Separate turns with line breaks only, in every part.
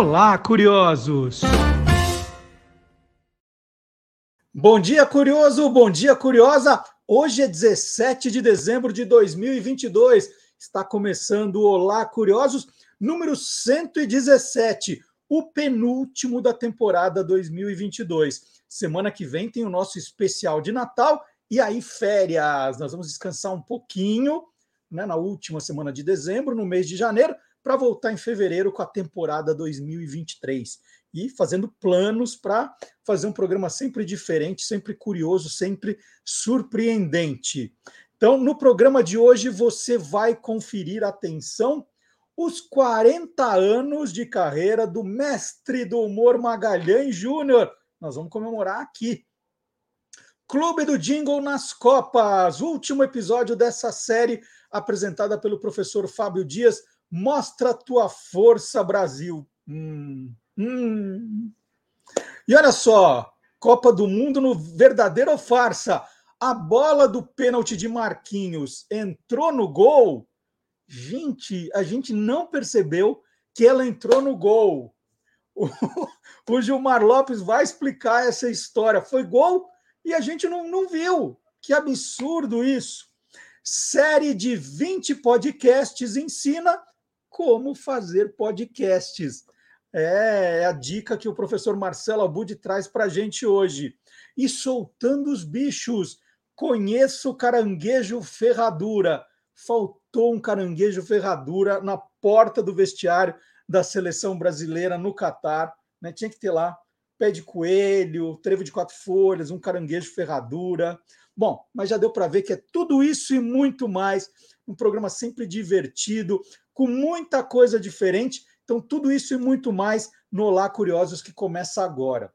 Olá, curiosos! Bom dia, curioso! Bom dia, curiosa! Hoje é 17 de dezembro de 2022. Está começando o Olá, curiosos, número 117, o penúltimo da temporada 2022. Semana que vem tem o nosso especial de Natal e aí férias. Nós vamos descansar um pouquinho né, na última semana de dezembro, no mês de janeiro para voltar em fevereiro com a temporada 2023 e fazendo planos para fazer um programa sempre diferente, sempre curioso, sempre surpreendente. Então, no programa de hoje você vai conferir atenção os 40 anos de carreira do mestre do humor Magalhães Júnior. Nós vamos comemorar aqui. Clube do Jingle nas Copas, último episódio dessa série apresentada pelo professor Fábio Dias, Mostra tua força, Brasil. Hum, hum. E olha só, Copa do Mundo no verdadeiro farsa. A bola do pênalti de Marquinhos entrou no gol. Gente, a gente não percebeu que ela entrou no gol. O, o Gilmar Lopes vai explicar essa história. Foi gol e a gente não, não viu. Que absurdo isso. Série de 20 podcasts ensina como fazer podcasts. É, é a dica que o professor Marcelo Abud traz para a gente hoje. E soltando os bichos, conheço caranguejo ferradura. Faltou um caranguejo ferradura na porta do vestiário da seleção brasileira no Catar. Né? Tinha que ter lá pé de coelho, trevo de quatro folhas, um caranguejo ferradura. Bom, mas já deu para ver que é tudo isso e muito mais. Um programa sempre divertido, com muita coisa diferente. Então, tudo isso e muito mais no Olá Curiosos que começa agora.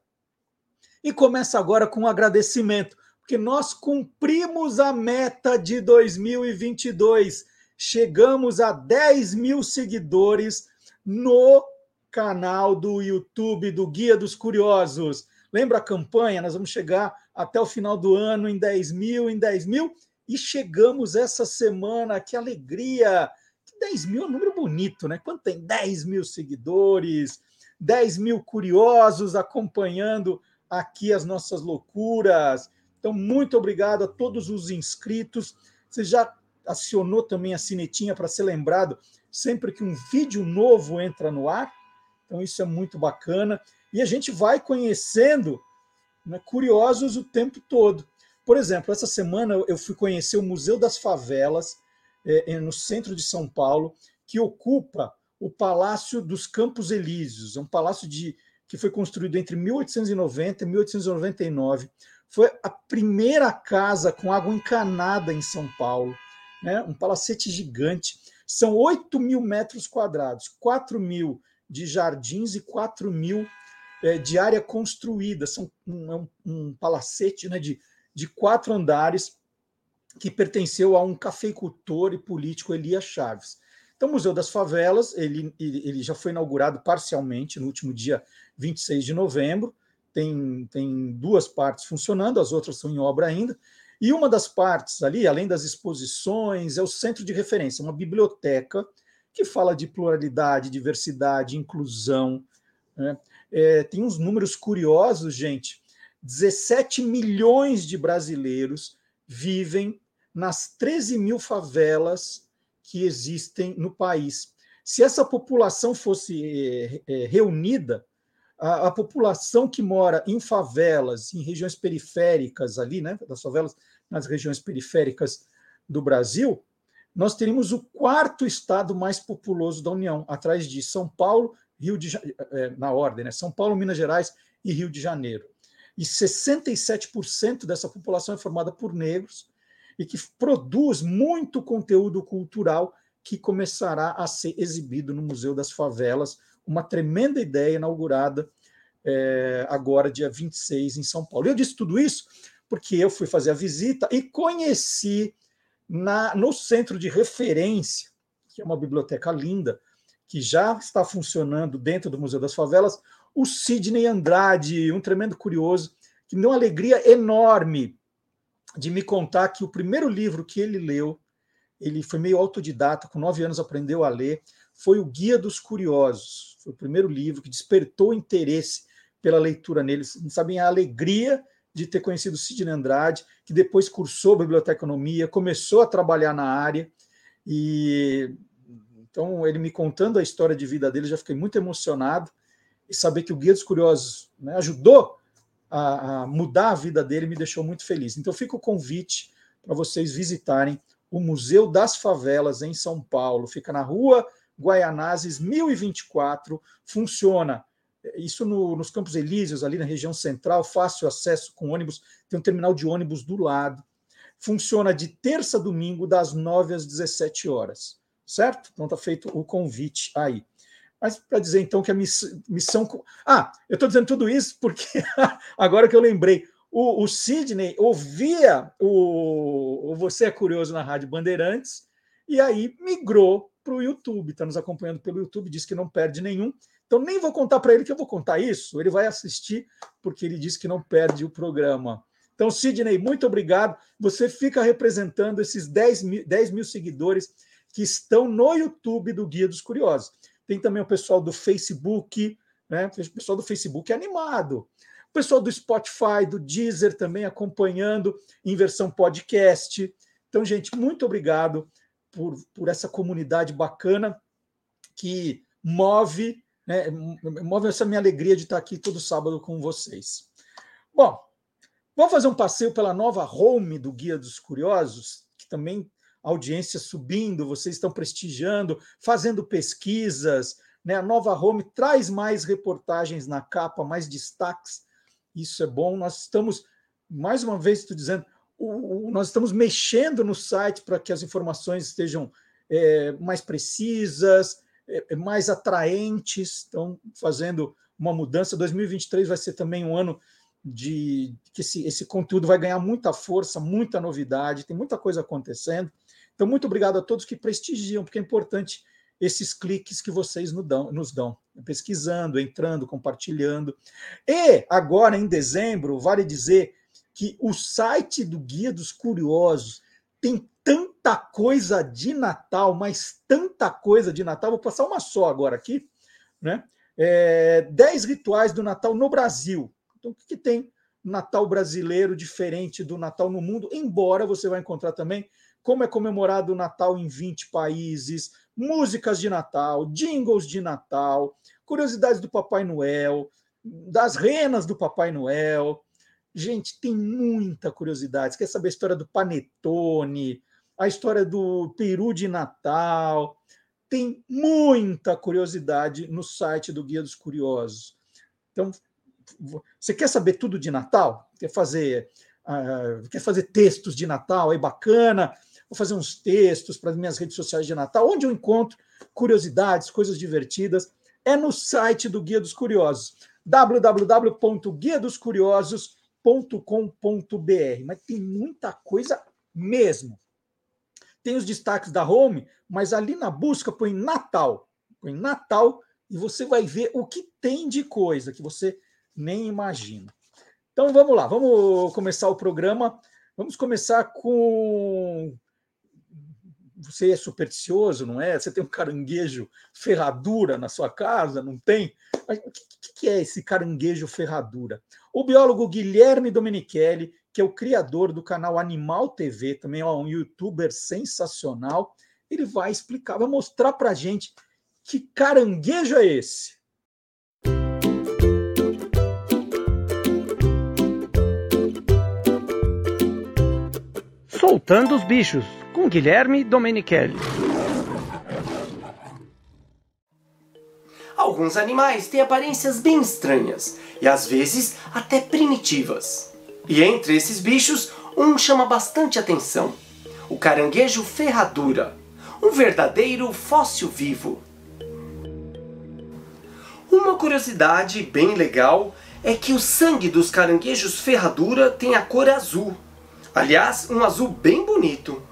E começa agora com um agradecimento, porque nós cumprimos a meta de 2022. Chegamos a 10 mil seguidores no canal do YouTube do Guia dos Curiosos. Lembra a campanha? Nós vamos chegar até o final do ano em 10 mil, em 10 mil, e chegamos essa semana. Que alegria! 10 mil é um número bonito, né? Quando tem 10 mil seguidores, 10 mil curiosos acompanhando aqui as nossas loucuras. Então, muito obrigado a todos os inscritos. Você já acionou também a sinetinha para ser lembrado sempre que um vídeo novo entra no ar? Então, isso é muito bacana. E a gente vai conhecendo né, curiosos o tempo todo. Por exemplo, essa semana eu fui conhecer o Museu das Favelas, é, é, no centro de São Paulo, que ocupa o Palácio dos Campos Elíseos, é um palácio de, que foi construído entre 1890 e 1899. Foi a primeira casa com água encanada em São Paulo, né? um palacete gigante. São 8 mil metros quadrados, 4 mil de jardins e 4 mil é, de área construída. São um, um, um palacete né, de, de quatro andares que pertenceu a um cafeicultor e político Elias Chaves. Então, o Museu das Favelas, ele, ele já foi inaugurado parcialmente no último dia 26 de novembro, tem, tem duas partes funcionando, as outras estão em obra ainda, e uma das partes ali, além das exposições, é o centro de referência, uma biblioteca que fala de pluralidade, diversidade, inclusão. Né? É, tem uns números curiosos, gente. 17 milhões de brasileiros vivem nas 13 mil favelas que existem no país. Se essa população fosse é, reunida, a, a, população que mora em favelas, em regiões periféricas ali, né, das favelas nas regiões periféricas do Brasil, nós teríamos o quarto estado mais populoso da União, atrás de São Paulo, Rio de é, na ordem, né? São Paulo, Minas Gerais e Rio de Janeiro. E 67% dessa população é formada por negros, e que produz muito conteúdo cultural que começará a ser exibido no Museu das Favelas, uma tremenda ideia inaugurada é, agora, dia 26, em São Paulo. Eu disse tudo isso porque eu fui fazer a visita e conheci na, no centro de referência, que é uma biblioteca linda, que já está funcionando dentro do Museu das Favelas, o Sidney Andrade, um tremendo curioso, que me deu uma alegria enorme de me contar que o primeiro livro que ele leu ele foi meio autodidata, com nove anos aprendeu a ler, foi o Guia dos Curiosos, foi o primeiro livro que despertou interesse pela leitura nele. Não sabem a alegria de ter conhecido Sidney Andrade, que depois cursou biblioteconomia, começou a trabalhar na área, e então ele me contando a história de vida dele, já fiquei muito emocionado, e saber que o Guia dos Curiosos né, ajudou a, a mudar a vida dele me deixou muito feliz. Então fica o convite para vocês visitarem o Museu das Favelas em São Paulo. Fica na rua Guaianazes 1024. Funciona isso no, nos Campos Elíseos, ali na região central, fácil acesso com ônibus, tem um terminal de ônibus do lado. Funciona de terça a domingo, das 9 às 17 horas. Certo? Então está feito o convite aí. Mas para dizer então que a missão. Ah, eu estou dizendo tudo isso porque agora que eu lembrei, o, o Sidney ouvia o, o Você é Curioso na Rádio Bandeirantes e aí migrou para o YouTube, está nos acompanhando pelo YouTube, diz que não perde nenhum. Então nem vou contar para ele que eu vou contar isso, ele vai assistir, porque ele disse que não perde o programa. Então, Sidney, muito obrigado. Você fica representando esses 10 mil, 10 mil seguidores que estão no YouTube do Guia dos Curiosos. Tem também o pessoal do Facebook, né? O pessoal do Facebook é animado. O pessoal do Spotify, do Deezer também acompanhando em versão podcast. Então, gente, muito obrigado por, por essa comunidade bacana que move, né, move essa minha alegria de estar aqui todo sábado com vocês. Bom, vamos fazer um passeio pela nova home do Guia dos Curiosos, que também audiência subindo, vocês estão prestigiando, fazendo pesquisas, né? A nova home traz mais reportagens na capa, mais destaques. Isso é bom. Nós estamos, mais uma vez, estou dizendo, o, o, nós estamos mexendo no site para que as informações estejam é, mais precisas, é, é mais atraentes, estão fazendo uma mudança. 2023 vai ser também um ano de que esse, esse conteúdo vai ganhar muita força, muita novidade, tem muita coisa acontecendo. Então, muito obrigado a todos que prestigiam, porque é importante esses cliques que vocês nos dão, pesquisando, entrando, compartilhando. E agora, em dezembro, vale dizer que o site do Guia dos Curiosos tem tanta coisa de Natal, mas tanta coisa de Natal. Vou passar uma só agora aqui, né? É, 10 rituais do Natal no Brasil. Então, o que, que tem Natal brasileiro diferente do Natal no mundo? Embora você vai encontrar também como é comemorado o Natal em 20 países, músicas de Natal, jingles de Natal, curiosidades do Papai Noel, das renas do Papai Noel, Gente, tem muita curiosidade. Você quer saber a história do panetone, a história do peru de Natal? Tem muita curiosidade no site do Guia dos Curiosos. Então, você quer saber tudo de Natal? Quer fazer, uh, quer fazer textos de Natal? É bacana. Vou fazer uns textos para as minhas redes sociais de Natal, onde eu encontro curiosidades, coisas divertidas. É no site do Guia dos Curiosos, www.guiadoscuriosos.com home.com.br, mas tem muita coisa mesmo. Tem os destaques da home, mas ali na busca põe Natal, põe Natal e você vai ver o que tem de coisa que você nem imagina. Então vamos lá, vamos começar o programa. Vamos começar com você é supersticioso, não é? Você tem um caranguejo ferradura na sua casa, não tem? Mas o que, que é esse caranguejo ferradura? O biólogo Guilherme Domenichelli, que é o criador do canal Animal TV, também é um youtuber sensacional, ele vai explicar, vai mostrar para gente que caranguejo é esse.
Soltando os bichos com Guilherme Domenichelli.
Alguns animais têm aparências bem estranhas e às vezes até primitivas. E entre esses bichos, um chama bastante atenção: o caranguejo ferradura, um verdadeiro fóssil vivo. Uma curiosidade bem legal é que o sangue dos caranguejos ferradura tem a cor azul. Aliás, um azul bem bonito.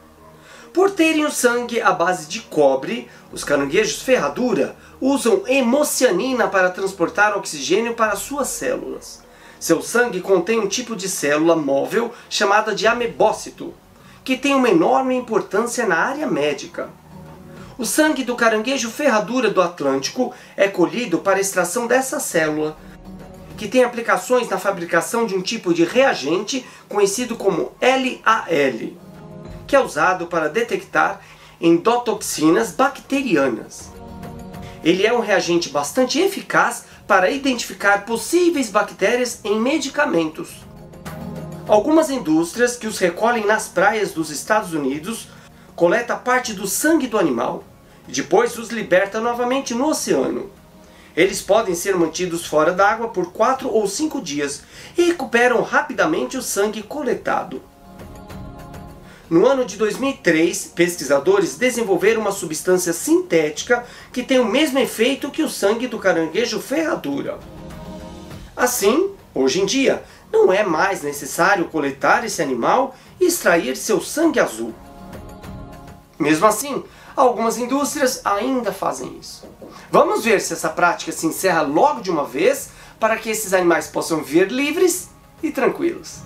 Por terem o sangue à base de cobre, os caranguejos ferradura usam hemocianina para transportar oxigênio para suas células. Seu sangue contém um tipo de célula móvel chamada de amebócito, que tem uma enorme importância na área médica. O sangue do caranguejo ferradura do Atlântico é colhido para extração dessa célula, que tem aplicações na fabricação de um tipo de reagente conhecido como LAL, que é usado para detectar endotoxinas bacterianas. Ele é um reagente bastante eficaz para identificar possíveis bactérias em medicamentos. Algumas indústrias que os recolhem nas praias dos Estados Unidos coleta parte do sangue do animal e depois os liberta novamente no oceano. Eles podem ser mantidos fora d'água por 4 ou 5 dias e recuperam rapidamente o sangue coletado. No ano de 2003, pesquisadores desenvolveram uma substância sintética que tem o mesmo efeito que o sangue do caranguejo ferradura. Assim, hoje em dia, não é mais necessário coletar esse animal e extrair seu sangue azul. Mesmo assim, algumas indústrias ainda fazem isso. Vamos ver se essa prática se encerra logo de uma vez para que esses animais possam viver livres e tranquilos.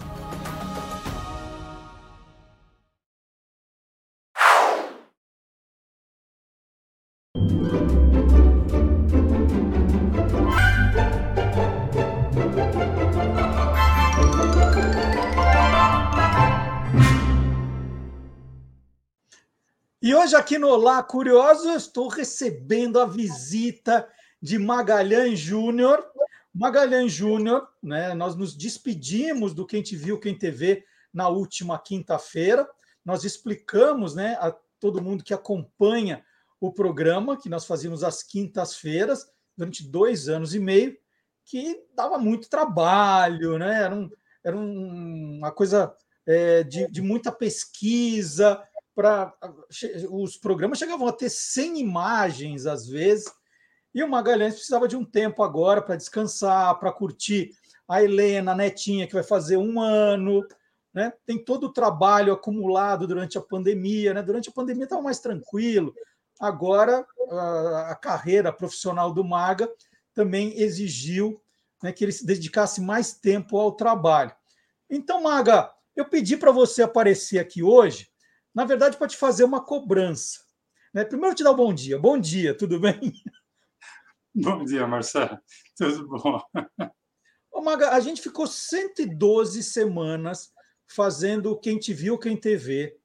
E hoje aqui no Olá Curioso, estou recebendo a visita de Magalhães Júnior. Magalhães Júnior, né, nós nos despedimos do Quem Te Viu, Quem TV na última quinta-feira. Nós explicamos né, a todo mundo que acompanha o programa, que nós fazíamos às quintas-feiras, durante dois anos e meio, que dava muito trabalho, né? era, um, era um, uma coisa é, de, de muita pesquisa, para os programas chegavam a ter 100 imagens às vezes, e o Magalhães precisava de um tempo agora para descansar, para curtir a Helena, a netinha, que vai fazer um ano, né? Tem todo o trabalho acumulado durante a pandemia, né? Durante a pandemia estava mais tranquilo. Agora a, carreira profissional do Maga também exigiu né, que ele se dedicasse mais tempo ao trabalho. Então, Maga, eu pedi para você aparecer aqui hoje na verdade, para te fazer uma cobrança. Né? Primeiro, te dar um bom dia. Bom dia, tudo bem?
Bom dia, Marcelo. Tudo bom?
Ô, Maga, a gente ficou 112 semanas fazendo Quem Te Viu, Quem TV.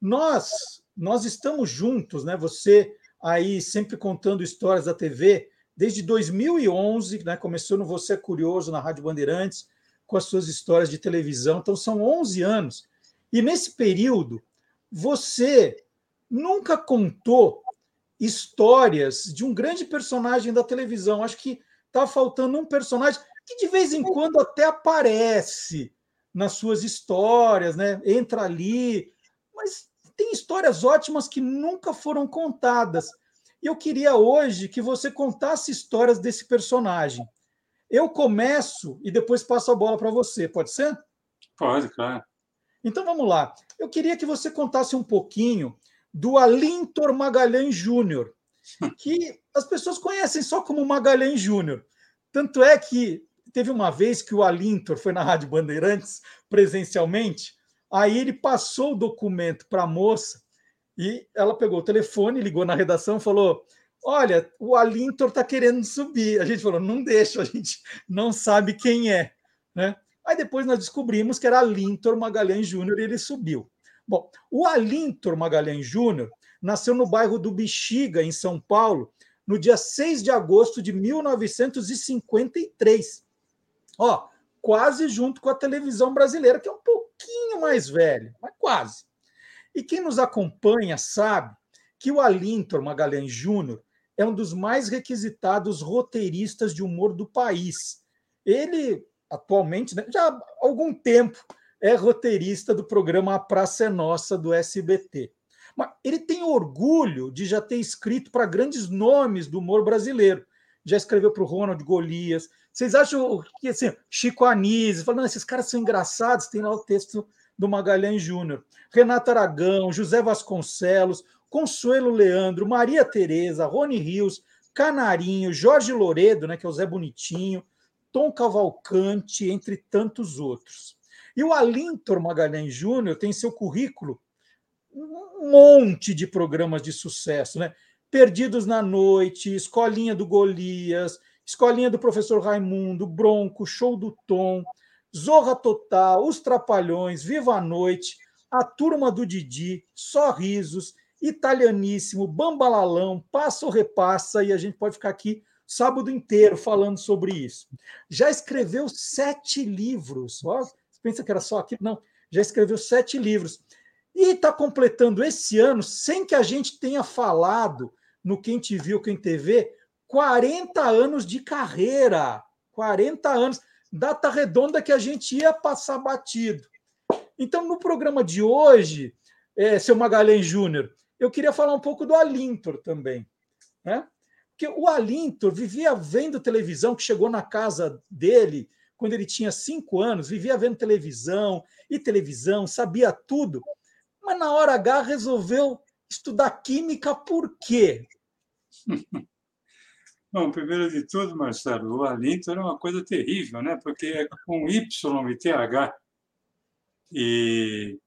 Nós, nós estamos juntos, né? Você aí sempre contando histórias da TV, desde 2011, né? Começou no Você é Curioso, na Rádio Bandeirantes, com as suas histórias de televisão. Então, são 11 anos. E nesse período, você nunca contou histórias de um grande personagem da televisão. Acho que está faltando um personagem que de vez em quando até aparece nas suas histórias, né? Entra ali, mas tem histórias ótimas que nunca foram contadas. E eu queria hoje que você contasse histórias desse personagem. Eu começo e depois passo a bola para você, pode ser?
Pode, claro.
Então vamos lá. Eu queria que você contasse um pouquinho do Alintor Magalhães Júnior, que as pessoas conhecem só como Magalhães Júnior. Tanto é que teve uma vez que o Alintor foi na Rádio Bandeirantes presencialmente, aí ele passou o documento para a moça e ela pegou o telefone, ligou na redação e falou: Olha, o Alintor está querendo subir. A gente falou: Não deixa, a gente não sabe quem é. Né? Aí depois nós descobrimos que era Alintor Magalhães Júnior e ele subiu. Bom, o Alintor Magalhães Júnior nasceu no bairro do Bexiga, em São Paulo, no dia 6 de agosto de 1953. Ó, quase junto com a televisão brasileira, que é um pouquinho mais velho, mas quase. E quem nos acompanha sabe que o Alintor Magalhães Júnior é um dos mais requisitados roteiristas de humor do país. Ele atualmente, né, já há algum tempo, é roteirista do programa A Praça é Nossa, do SBT. Mas ele tem orgulho de já ter escrito para grandes nomes do humor brasileiro. Já escreveu para o Ronald Golias. Vocês acham que assim, Chico Anísio, falando, esses caras são engraçados, tem lá o texto do Magalhães Júnior. Renato Aragão, José Vasconcelos, Consuelo Leandro, Maria Tereza, Rony Rios, Canarinho, Jorge Loredo, né, que é o Zé Bonitinho, Tom Cavalcante, entre tantos outros. E o Alintor Magalhães Júnior tem seu currículo um monte de programas de sucesso, né? Perdidos na Noite, Escolinha do Golias, Escolinha do Professor Raimundo, Bronco, Show do Tom, Zorra Total, Os Trapalhões, Viva a Noite, A Turma do Didi, Sorrisos, Italianíssimo, Bambalalão, Passa ou Repassa, e a gente pode ficar aqui sábado inteiro falando sobre isso. Já escreveu sete livros. Ó, pensa que era só aqui? Não, já escreveu sete livros. E está completando esse ano, sem que a gente tenha falado no Quem Te Viu, Quem TV, 40 anos de carreira. 40 anos. Data redonda que a gente ia passar batido. Então, no programa de hoje, é, seu Magalhães Júnior, eu queria falar um pouco do Alintor também. Né? Porque o Alintor vivia vendo televisão, que chegou na casa dele quando ele tinha cinco anos, vivia vendo televisão e televisão, sabia tudo, mas na hora H resolveu estudar química por quê?
Bom, primeiro de tudo, Marcelo, o Alintor é uma coisa terrível, né? Porque é com Y e TH. E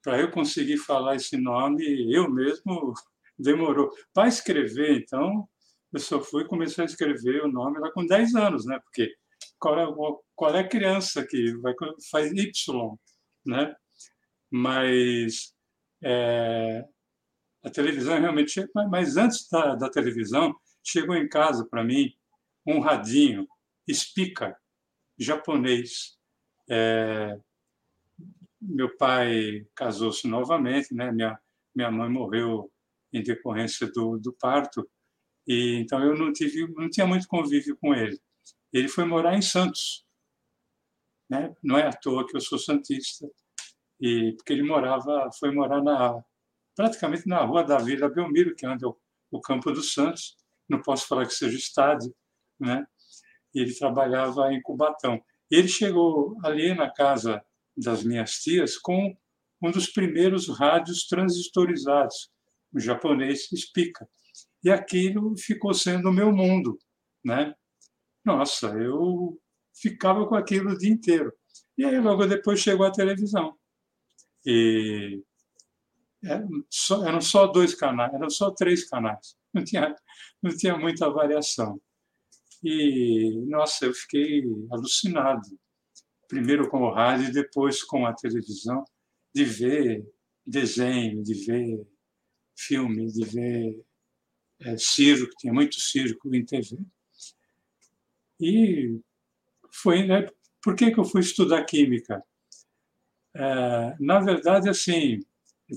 para eu conseguir falar esse nome, eu mesmo demorou. Para escrever, então, eu só fui começar a escrever o nome lá com 10 anos, né? Porque qual é, qual é a criança que vai, faz Y, né? Mas é, a televisão realmente... Mas antes da, da televisão, chegou em casa para mim um radinho, speaker, japonês. É, meu pai casou-se novamente, né? Minha minha mãe morreu em decorrência do, do parto e então eu não tive não tinha muito convívio com ele. Ele foi morar em Santos, né? Não é à toa que eu sou santista e porque ele morava foi morar na praticamente na rua da Vila Belmiro, que é onde é o, o Campo dos Santos. Não posso falar que seja estádio, né? Ele trabalhava em Cubatão. Ele chegou ali na casa das minhas tias com um dos primeiros rádios transistorizados, o japonês Spica. E aquilo ficou sendo o meu mundo, né? Nossa, eu ficava com aquilo o dia inteiro. E aí logo depois chegou a televisão. E eram só dois canais, eram só três canais. Não tinha, não tinha muita variação. E, nossa, eu fiquei alucinado primeiro com o rádio e depois com a televisão, de ver desenho, de ver filme, de ver é, circo, tinha muito circo em TV. E foi, né? Por que, que eu fui estudar química? É, na verdade, assim,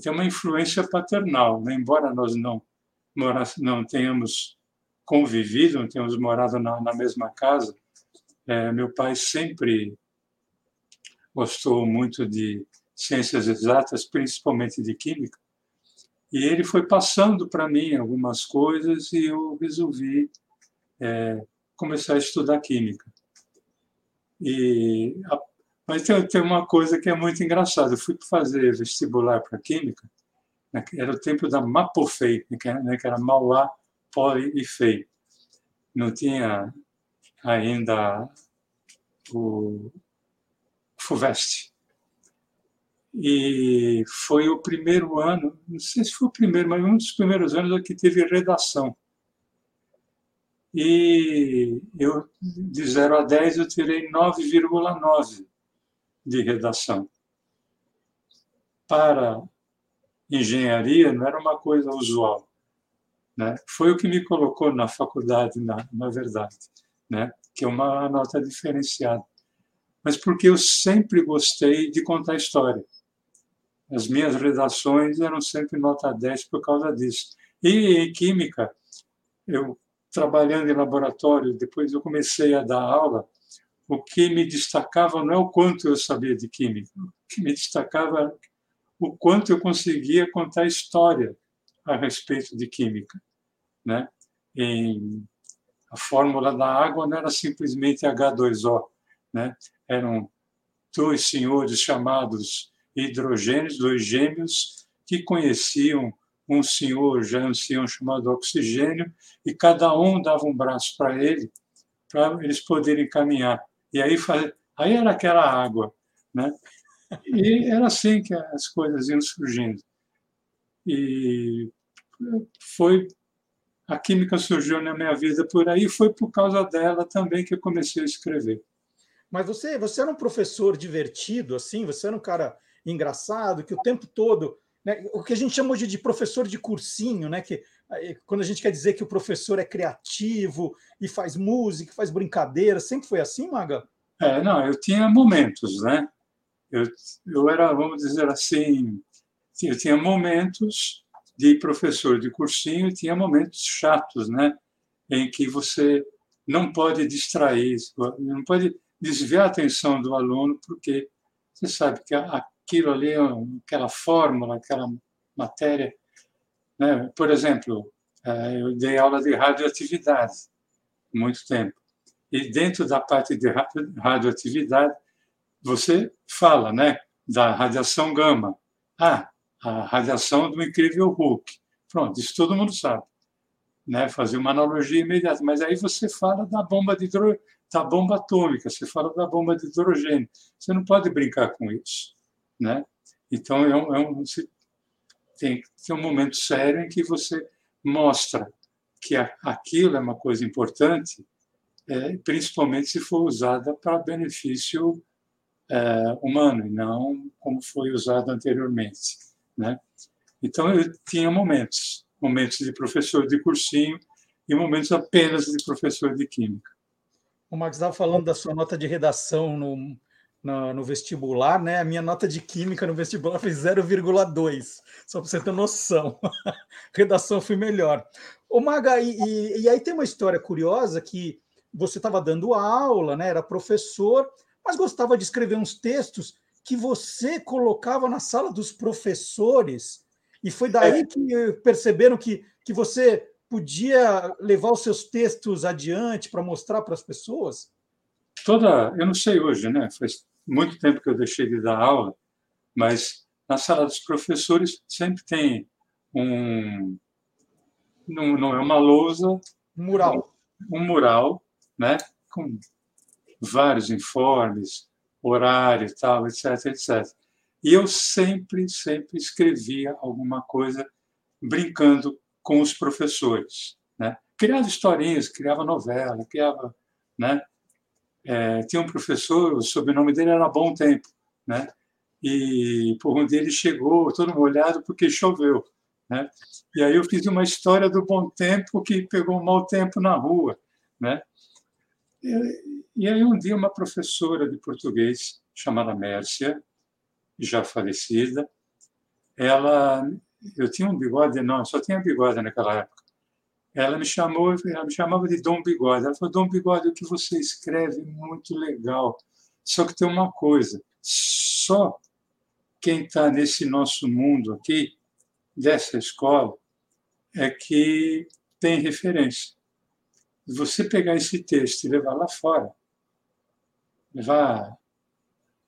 tem uma influência paternal, né? embora nós não, não tenhamos convivido, não tenhamos morado na, na mesma casa, é, meu pai sempre gostou muito de ciências exatas, principalmente de química, e ele foi passando para mim algumas coisas e eu resolvi é, começar a estudar química. E a, mas tem, tem, uma coisa que é muito engraçada. Eu fui fazer vestibular para química, né, era o tempo da Mapofei, né, que era, né, era Mauá, Poli e Fei. Não tinha ainda o, FUVEST. E foi o primeiro ano, não sei se foi o primeiro, mas um dos primeiros anos que teve redação. E eu, de 0 a 10, eu tirei 9,9 de redação. Para engenharia, não era uma coisa usual. Né? Foi o que me colocou na faculdade, na, na verdade, né? que é uma nota diferenciada mas porque eu sempre gostei de contar história. As minhas redações eram sempre nota 10 por causa disso. E em química, eu trabalhando em laboratório, depois eu comecei a dar aula, o que me destacava não é o quanto eu sabia de química, o que me destacava o quanto eu conseguia contar história a respeito de química, né? Em, a fórmula da água não era simplesmente H2O, né? eram dois senhores chamados hidrogênios, dois gêmeos, que conheciam um senhor já ancião chamado oxigênio, e cada um dava um braço para ele, para eles poderem caminhar. E aí, aí era aquela água. Né? E era assim que as coisas iam surgindo. e foi a química surgiu na minha vida por aí, foi por causa dela também que eu comecei a escrever.
Mas você, você era um professor divertido, assim? Você era um cara engraçado, que o tempo todo. Né, o que a gente chama hoje de professor de cursinho, né? Que, quando a gente quer dizer que o professor é criativo e faz música, faz brincadeira, sempre foi assim, Maga?
É, não, eu tinha momentos, né? Eu, eu era, vamos dizer assim, eu tinha momentos de professor de cursinho e tinha momentos chatos, né? Em que você não pode distrair, não pode desviar a atenção do aluno, porque você sabe que aquilo ali, aquela fórmula, aquela matéria. Né? Por exemplo, eh, eu dei aula de radioatividade muito tempo. E dentro da parte de radioatividade, você fala né, da radiação gama. Ah, a radiação do incrível Hulk. Pronto, isso todo mundo sabe. Né, fazer uma analogia imediata. Mas aí você fala da bomba de hidro... da bomba atômica, você fala da bomba de hidrogênio. Você não pode brincar com isso. Né? Então, é um, é um, tem ter um momento sério em que você mostra que aquilo é uma coisa importante, é, principalmente se for usada para benefício é, humano e não como foi usado anteriormente. Né? Então, eu tinha momentos, momentos de professor de cursinho e momentos apenas de professor de química.
O Max estava falando da sua nota de redação no, no, no, vestibular, né? A minha nota de química no vestibular foi 0,2, só para você ter noção. Redação foi melhor. Ô, Maga, e, e, e, aí tem uma história curiosa que você estava dando aula, né? Era professor, mas gostava de escrever uns textos que você colocava na sala dos professores, e foi daí é. que perceberam que, que você podia levar os seus textos adiante para mostrar para as pessoas?
Toda, eu não sei hoje, né? Faz muito tempo que eu deixei de dar aula, mas na sala dos professores sempre tem um. Não, não é uma lousa.
Um mural.
Um, mural, né? Com vários informes, horário e tal, etc, etc. E eu sempre, sempre escrevia alguma coisa brincando com os professores, né? Criava historinhas, criava novela, criava, né? É, tinha um professor, o sobrenome dele era Bom Tempo, né? E por dia ele chegou todo molhado porque choveu, né? E aí eu fiz uma história do bom tempo que pegou um mau tempo na rua, né? E, e aí um dia uma professora de português chamada Mércia, já falecida, ela eu tinha um bigode, não, só tinha bigode naquela época ela me chamou, ela me chamava de Dom Bigode. Ela falou: Dom Bigode, o que você escreve é muito legal. Só que tem uma coisa: só quem está nesse nosso mundo aqui, dessa escola, é que tem referência. Você pegar esse texto e levar lá fora, levar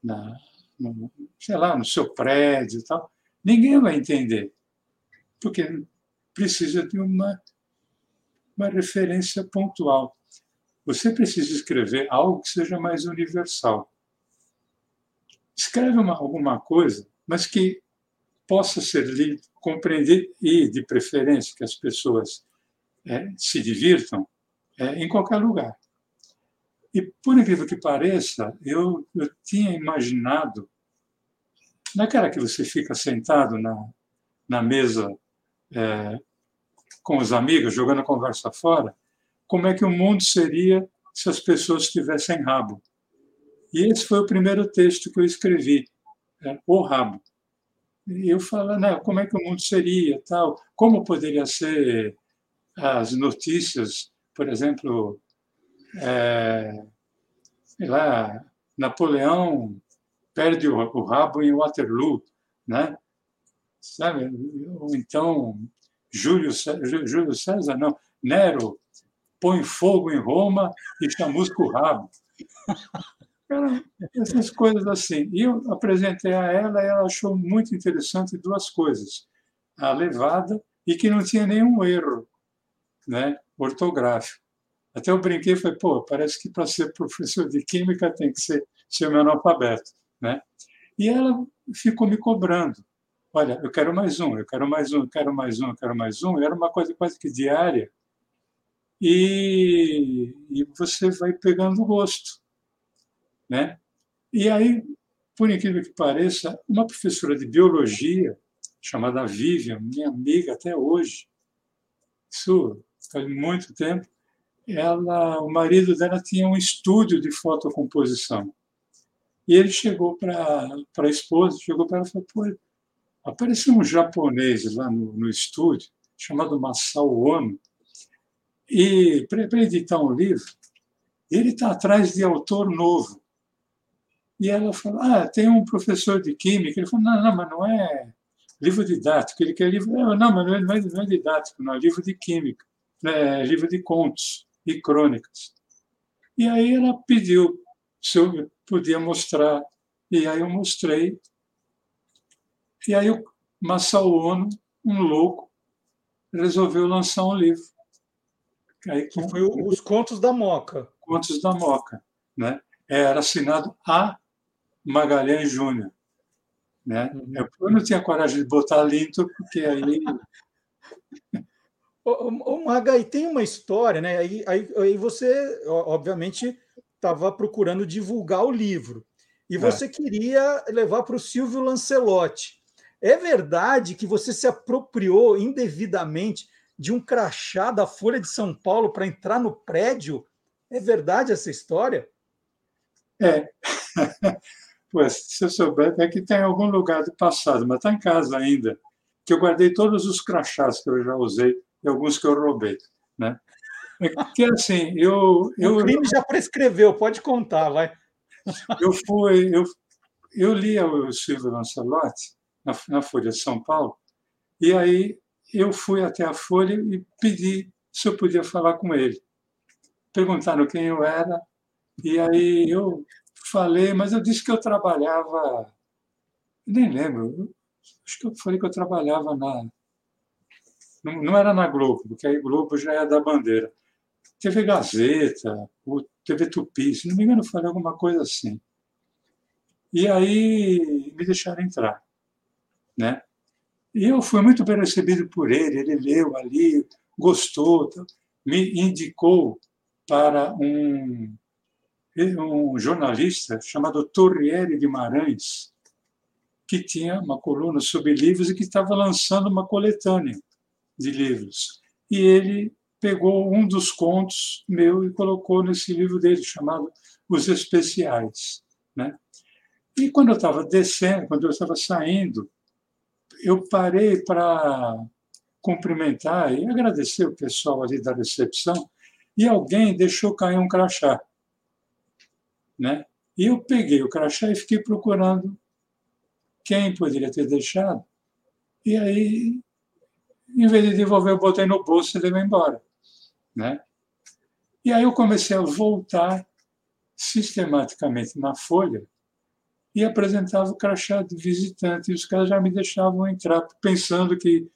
na, no, sei lá, no seu prédio e tal, ninguém vai entender. Porque precisa de uma uma referência pontual. Você precisa escrever algo que seja mais universal. Escreve uma, alguma coisa, mas que possa ser lido, compreendido e, de preferência, que as pessoas é, se divirtam é, em qualquer lugar. E, por incrível que pareça, eu, eu tinha imaginado, naquela que você fica sentado na, na mesa é, com os amigos, jogando a conversa fora, como é que o mundo seria se as pessoas tivessem rabo. E esse foi o primeiro texto que eu escrevi, é, O Rabo. E eu falo, né, como é que o mundo seria, tal, como poderia ser as notícias, por exemplo, é, sei lá, Napoleão perde o, o rabo em Waterloo, né? Sabe? Ou então Júlio, Júlio César, não, Nero põe fogo em Roma e chamusca o rabo. essas coisas assim. E eu apresentei a ela e ela achou muito interessante duas coisas. A levada e que não tinha nenhum erro né, ortográfico. Até eu brinquei e falei, pô, parece que para ser professor de química tem que ser, ser um analfabeto. Né? E ela ficou me cobrando. Olha, eu quero mais um, eu quero mais um, eu quero mais um, eu quero mais um. Era uma coisa quase que diária. E, e você vai pegando gosto. Né? E aí, por incrível que pareça, uma professora de biologia, chamada Vivian, minha amiga até hoje, isso faz muito tempo, ela, o marido dela tinha um estúdio de fotocomposição. E ele chegou para a esposa, chegou para ela e falou: Pô, apareceu um japonês lá no, no estúdio, chamado Masao Ono, e para editar um livro, ele está atrás de autor novo. E ela falou: Ah, tem um professor de química. Ele falou: Não, não, mas não é livro didático. Ele quer livro. Não, mas não é, não é didático, não é livro de química, é livro de contos e crônicas. E aí ela pediu se eu podia mostrar. E aí eu mostrei. E aí o Masao Ono, um louco, resolveu lançar um livro.
Aí, que foi Os Contos da Moca.
Contos da Moca. Né? Era assinado A. Magalhães Júnior. Né? Uhum. Eu não tinha coragem de botar Linto, porque aí.
Ô, Maga, e tem uma história, né? Aí, aí, aí você, obviamente, estava procurando divulgar o livro. E é. você é. queria levar para o Silvio Lancelotti. É verdade que você se apropriou indevidamente de um crachá da Folha de São Paulo para entrar no prédio? É verdade essa história?
É. Pois, se eu souber, é que tem algum lugar do passado, mas está em casa ainda, que eu guardei todos os crachás que eu já usei e alguns que eu roubei, né? Porque assim, eu, eu
o crime já prescreveu, pode contar, vai.
Eu fui, eu, eu li o Silvio Lancelotti na, na Folha de São Paulo e aí eu fui até a Folha e pedi se eu podia falar com ele. Perguntaram quem eu era e aí eu falei, mas eu disse que eu trabalhava. Nem lembro. Acho que eu falei que eu trabalhava na. Não, não era na Globo, porque aí Globo já é da bandeira. TV Gazeta, TV Tupi, se não me engano, falei alguma coisa assim. E aí me deixaram entrar. Né? E eu fui muito bem recebido por ele, ele leu ali, gostou, me indicou para um um jornalista chamado Torriere Guimarães, que tinha uma coluna sobre livros e que estava lançando uma coletânea de livros. E ele pegou um dos contos meu e colocou nesse livro dele, chamado Os Especiais. Né? E quando eu estava descendo, quando eu estava saindo, eu parei para cumprimentar e agradecer o pessoal ali da recepção, e alguém deixou cair um crachá. Né? E eu peguei o crachá e fiquei procurando quem poderia ter deixado. E aí, em vez de devolver, eu botei no bolso e levei embora. Né? E aí eu comecei a voltar sistematicamente na folha e apresentava o crachá de visitante. E os caras já me deixavam entrar, pensando que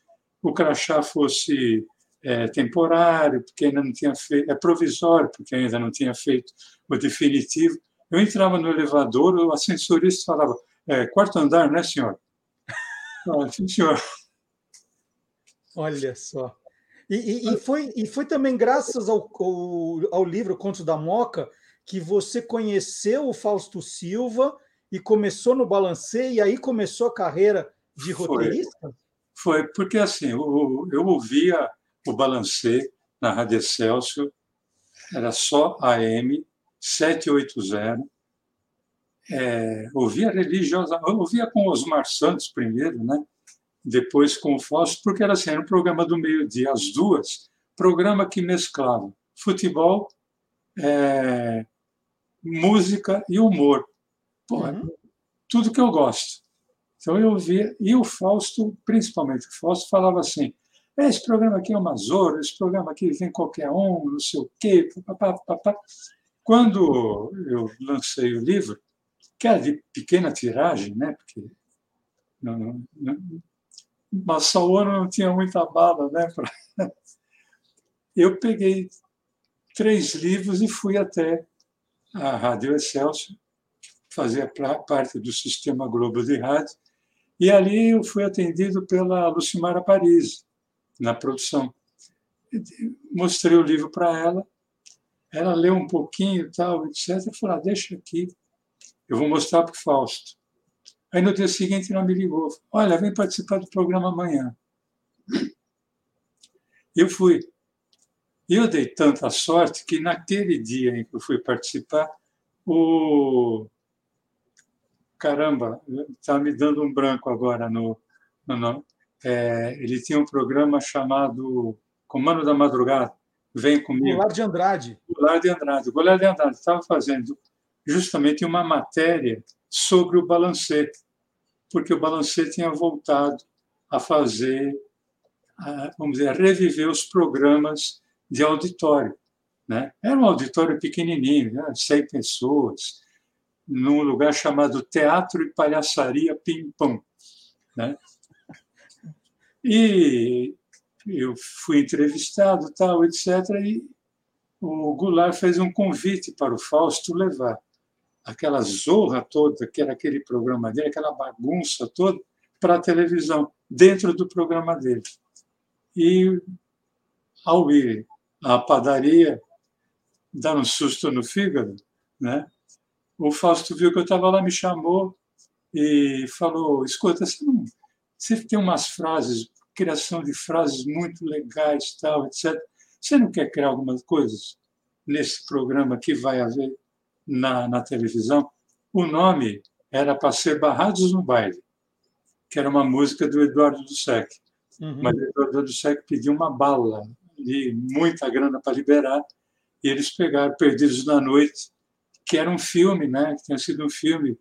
o crachá fosse é, temporário, porque ainda não tinha feito, é provisório, porque ainda não tinha feito o definitivo. Eu entrava no elevador, o ascensorista falava, é, quarto andar, né, senhor? Ah, sim, senhor.
Olha só. E, e, e, foi, e foi também graças ao, ao, ao, livro Contos da Moca que você conheceu o Fausto Silva e começou no Balancê e aí começou a carreira de roteirista?
Foi, foi porque assim, eu, eu ouvia o Balancê na Rádio Excelsior, era só AM, 780. É, ouvia religiosa, ouvia com Osmar Santos primeiro, né? depois com o Fausto, porque era assim, era um programa do meio-dia, às duas, programa que mesclava futebol, é, música e humor. Pô, uhum. Tudo que eu gosto. Então eu ouvia, e o Fausto, principalmente o Fausto, falava assim: esse programa aqui é uma zorra, esse programa aqui vem qualquer um, não sei o quê, papá, papá. Quando eu lancei o livro, que era de pequena tiragem, né? Porque não, não, Massaono não tinha muita bala, né? Eu peguei três livros e fui até a Rádio Excelsior, fazia parte do Sistema Globo de Rádio, E ali eu fui atendido pela Lucimara Paris, na produção. Mostrei o livro para ela, ela leu um pouquinho, tal, etc. Eu falei, ah, deixa aqui, eu vou mostrar para o Fausto. Aí no dia seguinte ela me ligou, olha, vem participar do programa amanhã. Eu fui. E eu dei tanta sorte que naquele dia em que eu fui participar, o. Caramba, está me dando um branco agora no, no nome. É, ele tinha um programa chamado Comando da Madrugada. Vem comigo.
Goulart de Andrade.
Goulart de Andrade. Goulart de Andrade estava fazendo justamente uma matéria sobre o balancete, porque o balancete tinha voltado a fazer, a, vamos dizer, a reviver os programas de auditório. Né? Era um auditório pequenininho, né? 100 pessoas, num lugar chamado Teatro e Palhaçaria Pim Pam. Né? E eu fui entrevistado, tal, etc. E o Goulart fez um convite para o Fausto levar aquela zorra toda, que era aquele programa dele, aquela bagunça toda, para a televisão, dentro do programa dele. E ao ir à padaria, dar um susto no fígado, né? O Fausto viu que eu estava lá, me chamou e falou: Escuta, você, não, você tem umas frases, criação de frases muito legais, tal, etc. Você não quer criar algumas coisas nesse programa que vai haver na, na televisão? O nome era para ser Barrados no Baile, que era uma música do Eduardo Dussek. Uhum. Mas o Eduardo Dussek pediu uma bala ali, muita grana para liberar, e eles pegaram Perdidos na Noite, que era um filme, né, que tinha sido um filme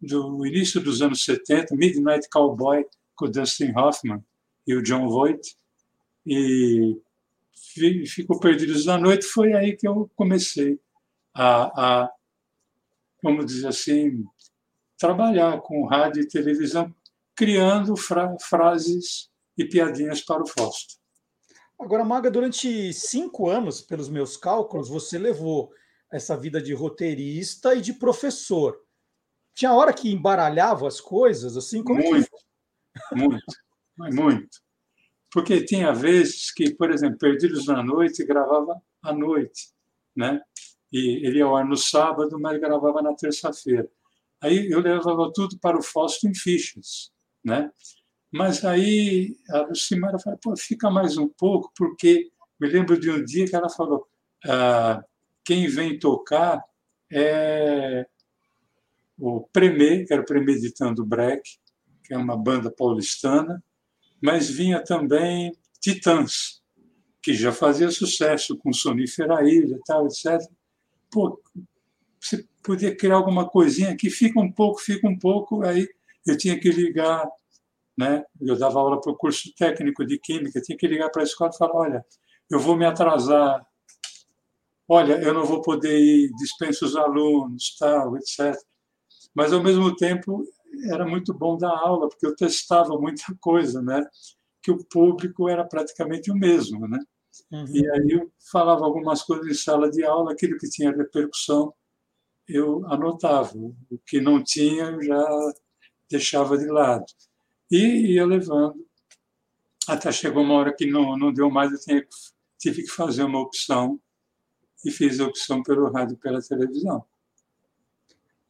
do início dos anos 70, Midnight Cowboy, com o Dustin Hoffman e o John Voight, e ficou Perdidos na Noite, foi aí que eu comecei a, a vamos dizer assim, trabalhar com rádio e televisão, criando fra frases e piadinhas para o Fausto.
Agora, Maga, durante cinco anos, pelos meus cálculos, você levou essa vida de roteirista e de professor. Tinha hora que embaralhava as coisas, assim? Como
muito, é que... muito, muito. Porque tinha vezes que, por exemplo, Perdidos na Noite gravava à noite, né? E ele ia ao ar no sábado, mas gravava na terça-feira. Aí eu levava tudo para o Fausto em fichas, né? Mas aí a Lucimara falou, Pô, fica mais um pouco, porque me lembro de um dia que ela falou, ah, quem vem tocar é o Premê, que era o Premeditando Break, que é uma banda paulistana, mas vinha também Titãs, que já fazia sucesso com Sonífera Ilha, tal, etc. Pô, você podia criar alguma coisinha que fica um pouco, fica um pouco, aí eu tinha que ligar né? Eu dava aula para o curso técnico de química, tinha que ligar para a escola e falar: olha, eu vou me atrasar, olha, eu não vou poder ir, dispenso os alunos, tal, etc. Mas ao mesmo tempo era muito bom dar aula porque eu testava muita coisa, né? Que o público era praticamente o mesmo, né? Uhum. E aí eu falava algumas coisas em sala de aula, aquilo que tinha repercussão eu anotava, o que não tinha eu já deixava de lado e ia levando. Até chegou uma hora que não, não deu mais, eu tinha, tive que fazer uma opção e fiz a opção pelo rádio e pela televisão.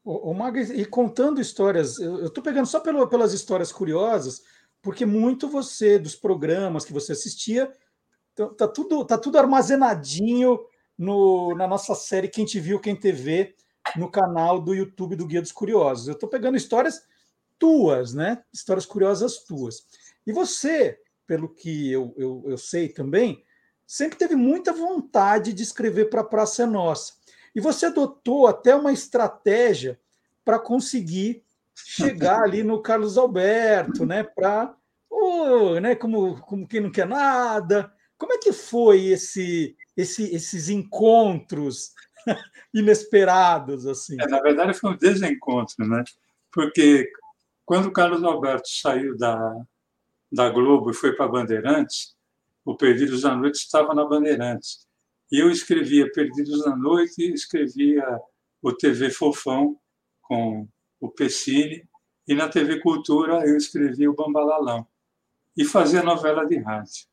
O, o e contando histórias, eu estou pegando só pelo, pelas histórias curiosas, porque muito você, dos programas que você assistia, tá, tá tudo, tá tudo armazenadinho no, na nossa série Quem Te Viu, Quem TV, no canal do YouTube do Guia dos Curiosos. Eu estou pegando histórias tuas, né? Histórias curiosas tuas. E você, pelo que eu, eu, eu sei também, sempre teve muita vontade de escrever para a Praça é Nossa. E você adotou até uma estratégia para conseguir chegar ali no Carlos Alberto, né? Para, oh, né? Como, como quem não quer nada. Como é que foi esse, esse, esses encontros inesperados assim?
É, na verdade, foi um desencontro, né? Porque quando o Carlos Alberto saiu da, da Globo e foi para Bandeirantes, o Perdidos na Noite estava na Bandeirantes. E eu escrevia Perdidos na Noite, escrevia o TV Fofão com o Pessini E na TV Cultura eu escrevi o Bambalalão. E fazia novela de rádio.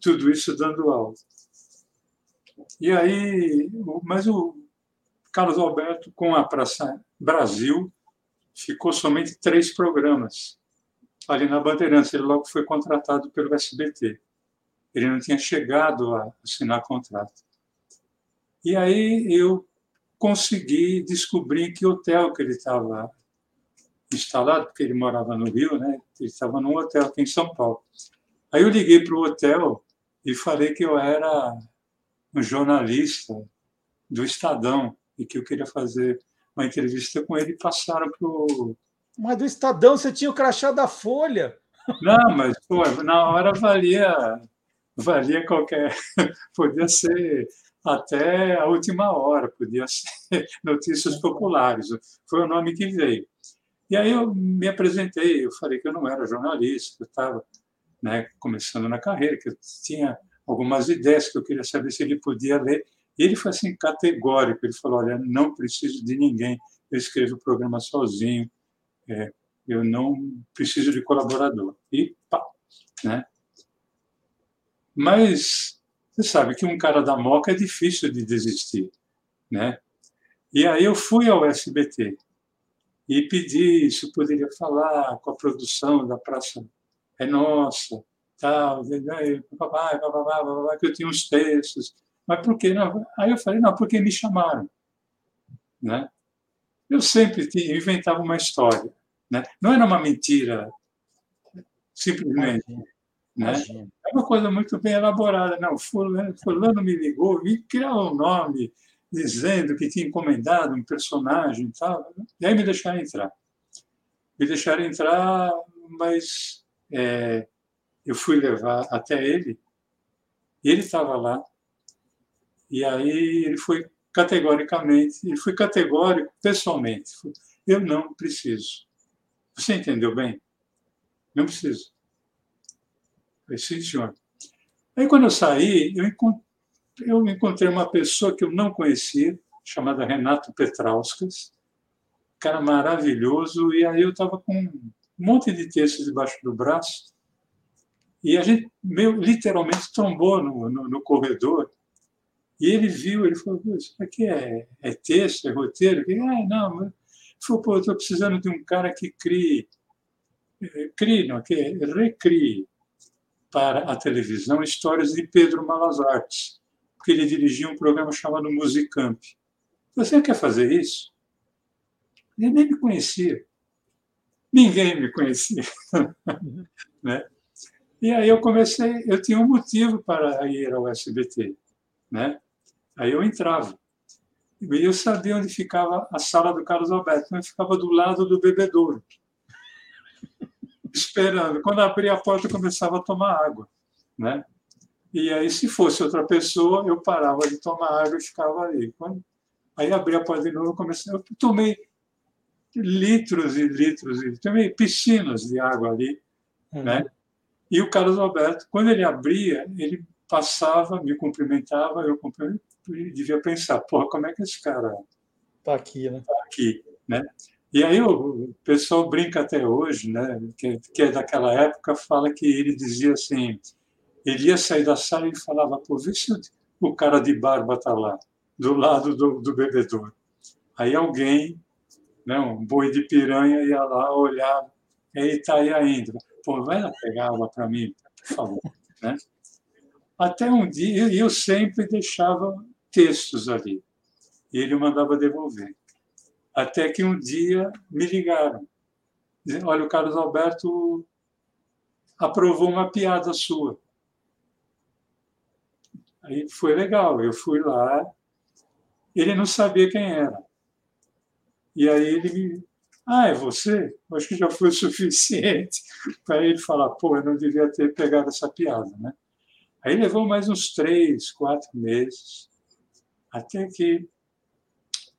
Tudo isso dando aula. E aí, mas o Carlos Alberto, com a Praça Brasil, ficou somente três programas ali na Bandeirantes. Ele logo foi contratado pelo SBT. Ele não tinha chegado a assinar contrato. E aí eu consegui descobrir que hotel que ele estava instalado, porque ele morava no Rio, né? Ele estava num hotel aqui em São Paulo. Aí eu liguei para o hotel e falei que eu era um jornalista do Estadão e que eu queria fazer uma entrevista com ele. Passaram para o.
Mas do Estadão você tinha o crachá da Folha.
Não, mas pô, na hora valia valia qualquer. Podia ser até a última hora, podia ser Notícias Populares, foi o nome que veio. E aí eu me apresentei, eu falei que eu não era jornalista, que eu estava né, começando na carreira, que eu tinha algumas ideias que eu queria saber se ele podia ler. E ele foi assim categórico, ele falou, olha, não preciso de ninguém, eu escrevo o programa sozinho, é, eu não preciso de colaborador. E pá, né? Mas você sabe que um cara da Moca é difícil de desistir, né? E aí eu fui ao SBT e pedi se poderia falar com a produção da Praça é Nossa, tal, que eu tinha uns textos. Mas por que não? Aí eu falei, não, porque me chamaram. Né? Eu sempre tinha, inventava uma história. Né? Não era uma mentira, simplesmente. Né? É uma coisa muito bem elaborada. Não, fulano, fulano me ligou, e criou um nome dizendo que tinha encomendado um personagem e tal. E aí me deixaram entrar. Me deixaram entrar, mas é, eu fui levar até ele, e ele estava lá. E aí ele foi categoricamente, ele foi categórico pessoalmente. Eu não preciso. Você entendeu bem? Não preciso. Sim, senhor. Aí, quando eu saí, eu encontrei, uma pessoa que eu não conhecia, chamada Renato Petrauskas, cara maravilhoso, e aí eu estava com um monte de textos debaixo do braço, e a gente meio, literalmente trombou no, no, no corredor, e ele viu, ele falou, isso aqui é, é texto, é roteiro? Eu ah, não, mas... falou, pô, estou precisando de um cara que crie, eh, crie, não, que recrie para a televisão histórias de Pedro Malas Artes, porque ele dirigia um programa chamado Musicamp. Você quer fazer isso? Ele nem me conhecia. Ninguém me conhecia. né? E aí eu comecei, eu tinha um motivo para ir ao SBT. Né? Aí eu entrava. E eu sabia onde ficava a sala do Carlos Alberto. Eu ficava do lado do bebedouro esperando. Quando abria a porta, eu começava a tomar água, né? E aí, se fosse outra pessoa, eu parava de tomar água e ficava ali. Quando... Aí abria a porta de novo, eu comecei. Eu tomei litros e litros, e tomei piscinas de água ali, uhum. né? E o Carlos Alberto, quando ele abria, ele passava, me cumprimentava, eu cumprimentava, devia pensar, porra, como é que esse cara
está aqui, né?
Tá aqui, né? E aí o pessoal brinca até hoje, né, que, que é daquela época, fala que ele dizia assim, ele ia sair da sala e falava, pô, vê se o cara de barba está lá, do lado do, do bebedouro. Aí alguém, né, um boi de piranha, ia lá olhar, ele está aí ainda. Pô, vai lá pegar água para mim, por favor. Né? Até um dia, eu sempre deixava textos ali, e ele mandava devolver. Até que um dia me ligaram. Dizendo, Olha, o Carlos Alberto aprovou uma piada sua. Aí foi legal, eu fui lá, ele não sabia quem era. E aí ele me. Ah, é você? Acho que já foi o suficiente para ele falar, pô, eu não devia ter pegado essa piada, né? Aí levou mais uns três, quatro meses, até que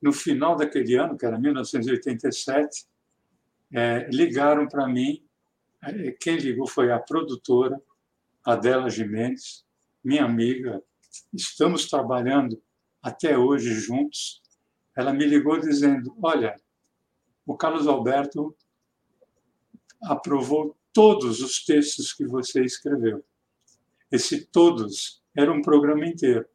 no final daquele ano, que era 1987, é, ligaram para mim. É, quem ligou foi a produtora, Adela Jimenez, minha amiga. Estamos trabalhando até hoje juntos. Ela me ligou dizendo: Olha, o Carlos Alberto aprovou todos os textos que você escreveu. Esse todos era um programa inteiro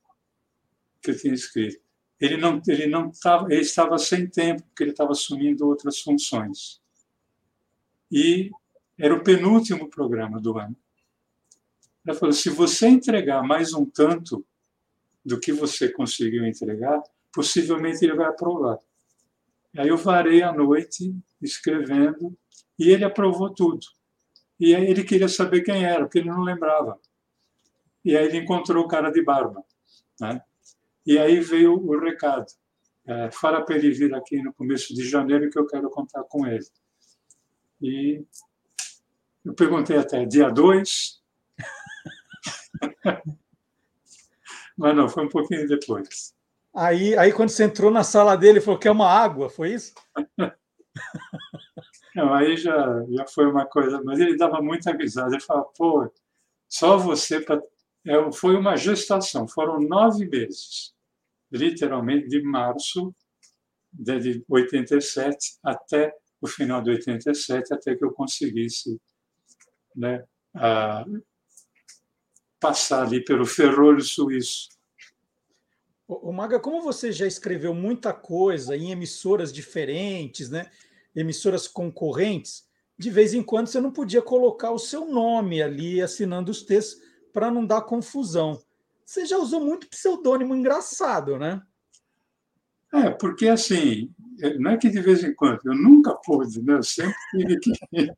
que eu tinha escrito. Ele não, ele não estava, ele estava sem tempo porque ele estava assumindo outras funções. E era o penúltimo programa do ano. Ela falou: se você entregar mais um tanto do que você conseguiu entregar, possivelmente ele vai aprovar. Aí eu varei a noite escrevendo e ele aprovou tudo. E aí ele queria saber quem era, porque ele não lembrava. E aí ele encontrou o cara de barba. Né? E aí veio o recado. É, fala para ele vir aqui no começo de janeiro que eu quero contar com ele. E eu perguntei até dia 2. Mas não, foi um pouquinho depois.
Aí, aí quando você entrou na sala dele, falou que é uma água, foi isso?
Não, aí já, já foi uma coisa, mas ele dava muita risada. Ele falava, pô, só você para. É, foi uma gestação, foram nove meses, literalmente de março de 87 até o final de 87, até que eu conseguisse né, a, passar ali pelo ferrolho suíço.
O Maga, como você já escreveu muita coisa em emissoras diferentes, né? emissoras concorrentes, de vez em quando você não podia colocar o seu nome ali assinando os textos para não dar confusão. Você já usou muito pseudônimo engraçado, né?
É, porque assim, não é que de vez em quando, eu nunca pude, né? eu sempre tive que,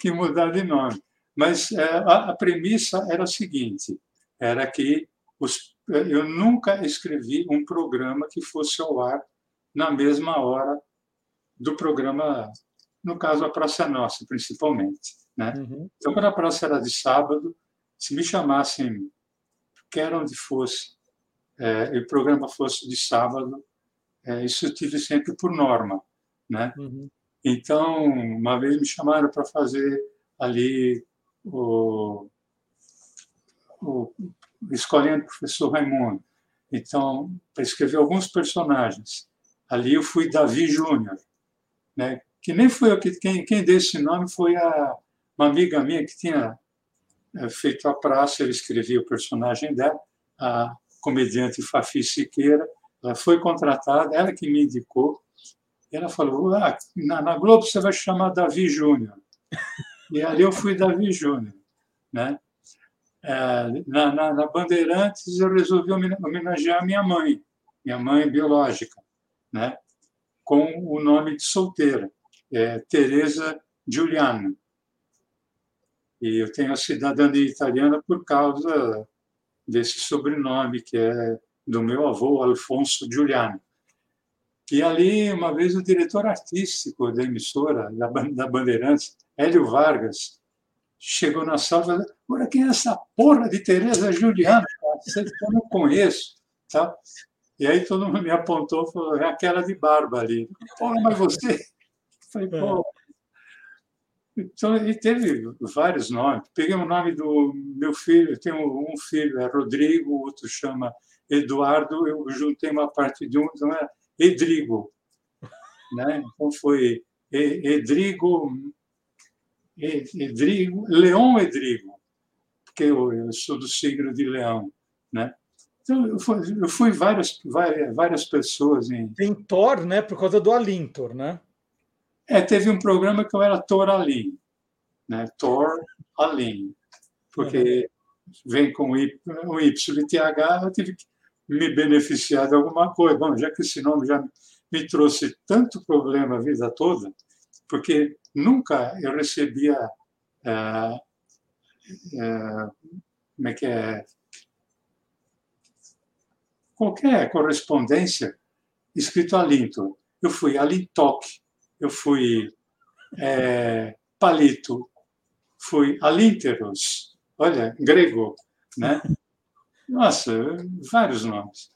que mudar de nome. Mas é, a, a premissa era a seguinte: era que os, eu nunca escrevi um programa que fosse ao ar na mesma hora do programa, no caso, a Praça Nossa, principalmente. Né? Uhum. Então, quando a praça era de sábado, se me chamassem, quer onde fosse, é, e o programa fosse de sábado, é, isso eu tive sempre por norma. Né? Uhum. Então, uma vez me chamaram para fazer ali o, o escolhendo o professor Raimundo. Então, para escrever alguns personagens. Ali eu fui Davi Júnior né? que nem foi eu que quem, quem deu esse nome foi a, uma amiga minha que tinha feito a praça, ele escrevia o personagem dela, a comediante Fafi Siqueira, ela foi contratada, ela que me indicou, ela falou, ah, na, Globo você vai chamar Davi Júnior. E ali eu fui Davi Júnior. Né? É, na, na, na, Bandeirantes eu resolvi homenagear minha mãe, minha mãe biológica. Né? com o nome de solteira, é Teresa Giuliano. E eu tenho a cidadania italiana por causa desse sobrenome, que é do meu avô, Alfonso Giuliano. E ali, uma vez, o diretor artístico da emissora, da Bandeirantes, Hélio Vargas, chegou na sala e falou: quem é essa porra de Teresa Giuliano? Eu não conheço. Tá? E aí todo mundo me apontou falou, é aquela de barba ali. Pô, mas você... falei, pô... Então, ele teve vários nomes. Peguei o nome do meu filho, tenho um filho, é Rodrigo, o outro chama Eduardo, eu juntei uma parte de um, então é Edrigo. Né? Então foi Edrigo, Edrigo, Leão Edrigo, porque eu, sou do signo de Leão. Né? Então, eu fui, eu fui várias, várias, várias pessoas em.
Tem Thor, né? Por causa do Alintor, né?
É, teve um programa que eu era Thor Alin, né? Thor Alin, porque vem com o YTH, eu tive que me beneficiar de alguma coisa. Bom, já que esse nome já me trouxe tanto problema a vida toda, porque nunca eu recebia. É, é, como é que é? qualquer correspondência escrito Alinto. Eu fui Alintoc, eu fui é, Palito, fui Alinteros, olha, grego, né? Nossa, vários nomes.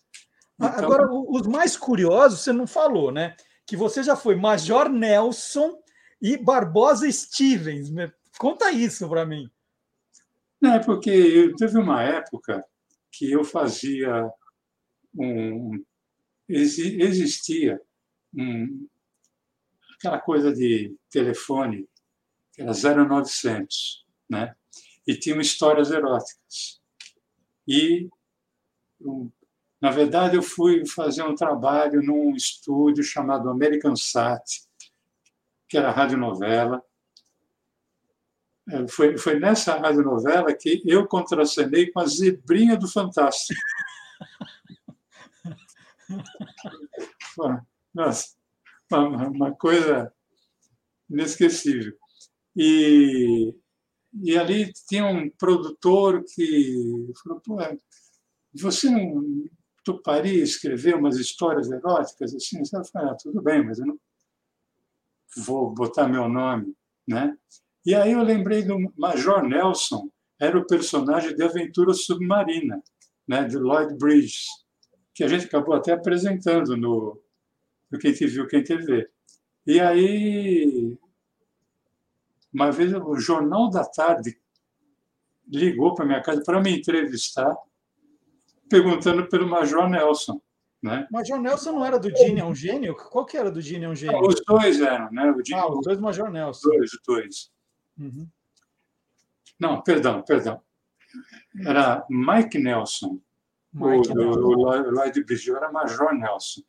Então... Agora, os mais curiosos você não falou, né? Que você já foi Major Nelson e Barbosa Stevens. Conta isso para mim.
É, porque teve uma época que eu fazia um, existia um, aquela coisa de telefone que era 0900, né? E tinham histórias eróticas. E, na verdade, eu fui fazer um trabalho num estúdio chamado American Sat, que era radionovela. É, foi, foi nessa radionovela que eu contracenei com a Zebrinha do Fantástico. Nossa, uma, uma coisa inesquecível. E, e ali tinha um produtor que falou: Pô, você não toparia escrever umas histórias eróticas assim? Eu falei: ah, tudo bem, mas eu não vou botar meu nome, né? E aí eu lembrei do Major Nelson, era o personagem de Aventura Submarina, né, de Lloyd Bridges, que a gente acabou até apresentando no, no Quem Te Viu, Quem Te Vê. E aí, uma vez o Jornal da Tarde ligou para minha casa para me entrevistar, perguntando pelo Major Nelson. Né?
Major Nelson não era do Gene é um gênio? Qual que era do Gene é um gênio?
Os dois eram, né? O
Gene, ah, os dois Major Nelson.
Dois, os dois. Uhum. Não, perdão, perdão. Era Mike Nelson. Mike o, Nelson. o, o Lloyd Bridge era Major Nelson.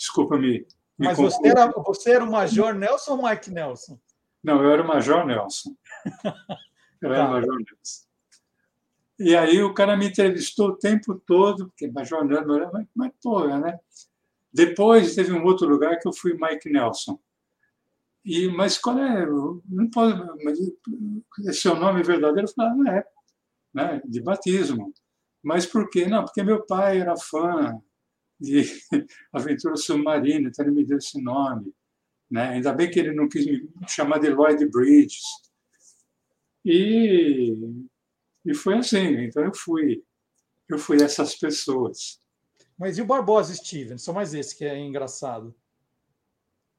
Desculpa me.
me Mas você era, você era o Major Nelson ou Mike Nelson?
Não, eu era o Major Nelson. Eu era o tá. Major Nelson. E aí o cara me entrevistou o tempo todo, porque Major Nelson, mas, mas porra, né? Depois teve um outro lugar que eu fui Mike Nelson. E, mas qual é? Não pode, mas é seu nome verdadeiro? Eu falei, ah, não é, né? De batismo. Mas por quê? Não, porque meu pai era fã de aventura submarina, então ele me deu esse nome. Né? Ainda bem que ele não quis me chamar de Lloyd Bridges. E e foi assim, então eu fui, eu fui essas pessoas.
Mas e o Barbosa Steven? Só mais esse que é engraçado.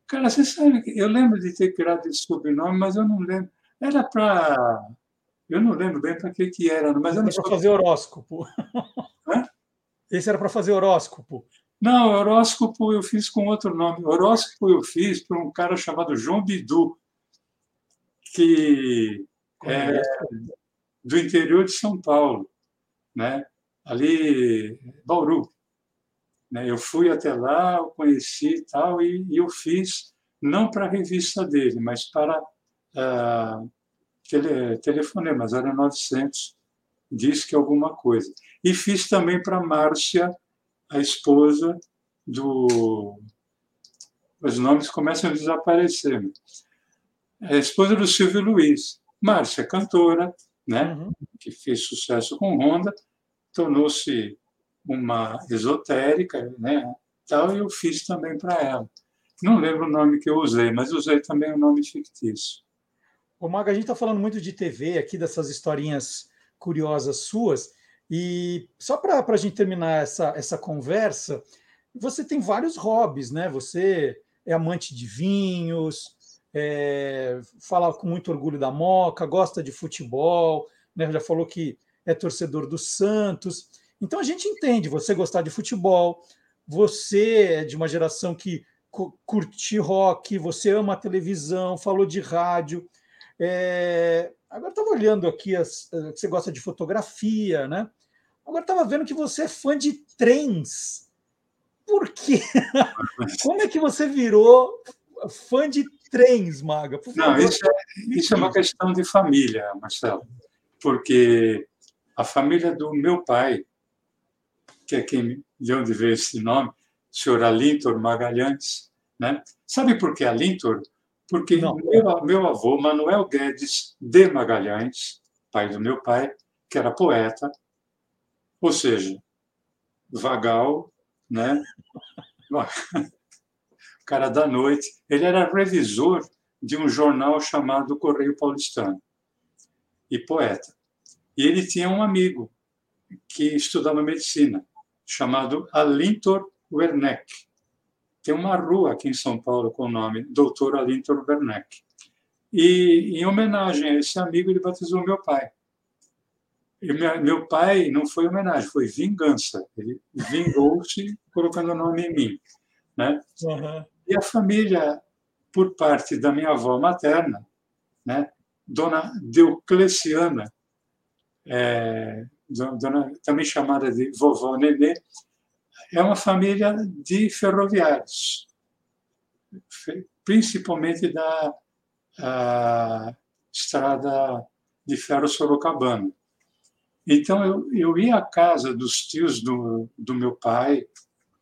Cara, você sabe que eu lembro de ter criado esse sobrenome, mas eu não lembro. Era para. Eu não lembro bem para que, que era, mas eu não
Para fazer horóscopo. Esse era para fazer horóscopo.
Não, horóscopo eu fiz com outro nome. Horóscopo eu fiz por um cara chamado João Bidu, que é, do interior de São Paulo, né? ali Bauru. Né? Eu fui até lá, eu conheci e tal, e, e eu fiz, não para a revista dele, mas para uh, tele, telefonemas, era 900, diz que alguma coisa. E fiz também para Márcia, a esposa do. Os nomes começam a desaparecer. A esposa do Silvio Luiz. Márcia, cantora, né? Uhum. que fez sucesso com Honda, tornou-se uma esotérica, né? Tal, e eu fiz também para ela. Não lembro o nome que eu usei, mas usei também o um nome fictício.
O Maga, a gente está falando muito de TV aqui, dessas historinhas curiosas suas, e só para a gente terminar essa, essa conversa, você tem vários hobbies, né? Você é amante de vinhos, é, fala com muito orgulho da Moca, gosta de futebol, né, já falou que é torcedor do Santos. Então a gente entende você gostar de futebol, você é de uma geração que curte rock, você ama a televisão, falou de rádio. É, agora estava olhando aqui, as, eh, você gosta de fotografia, né? Agora estava vendo que você é fã de trens. Por quê? Como é que você virou fã de trens, Maga. Por
Não, isso é, isso é uma questão de família, Marcelo, porque a família do meu pai, que é quem de onde veio esse nome, o senhor Alintor Magalhães, né? Sabe por que Alintor? Porque meu, meu avô, Manuel Guedes de Magalhães, pai do meu pai, que era poeta, ou seja, vagal, né? cara da noite. Ele era revisor de um jornal chamado Correio Paulistano e poeta. E ele tinha um amigo que estudava medicina, chamado Alintor Werneck. Tem uma rua aqui em São Paulo com o nome Dr. Alintor Werneck. E, em homenagem a esse amigo, ele batizou meu pai. Meu pai não foi homenagem, foi vingança. Ele vingou-se colocando o nome em mim. Né? Uhum. E a família, por parte da minha avó materna, né? Dona Diocleciana, é, dona, também chamada de vovó Nenê, é uma família de ferroviários, principalmente da estrada de ferro Sorocabana. Então, eu, eu ia à casa dos tios do, do meu pai,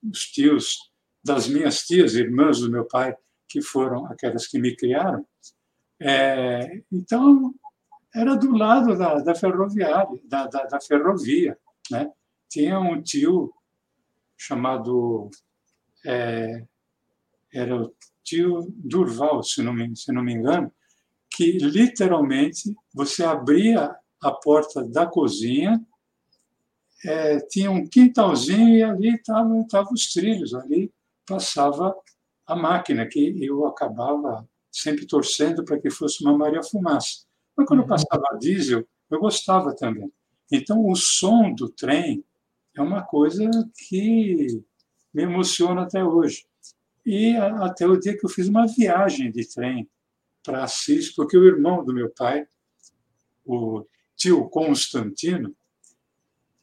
os tios das minhas tias, irmãs do meu pai, que foram aquelas que me criaram. É, então, era do lado da, da ferroviária, da, da, da, ferrovia. Né? Tinha um tio chamado. É, era o tio Durval, se não, me, se não me engano, que literalmente você abria a porta da cozinha, é, tinha um quintalzinho e ali estavam os trilhos, ali passava a máquina, que eu acabava sempre torcendo para que fosse uma Maria Fumaça. Mas quando uhum. passava diesel, eu gostava também. Então, o som do trem é uma coisa que me emociona até hoje. E até o dia que eu fiz uma viagem de trem para Assis, porque o irmão do meu pai, o tio Constantino,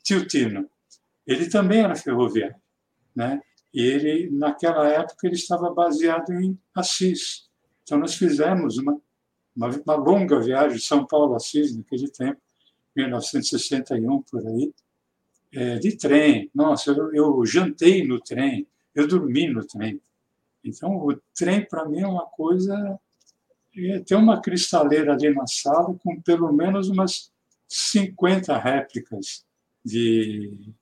tio Tino, ele também era ferroviário, né? E ele, naquela época, ele estava baseado em Assis. Então, nós fizemos uma, uma, uma longa viagem de São Paulo a Assis, naquele tempo, 1961, por aí, é, de trem. Nossa, eu, eu jantei no trem, eu dormi no trem. Então, o trem, para mim, é uma coisa. É, tem uma cristaleira ali na sala com pelo menos umas 50 réplicas de,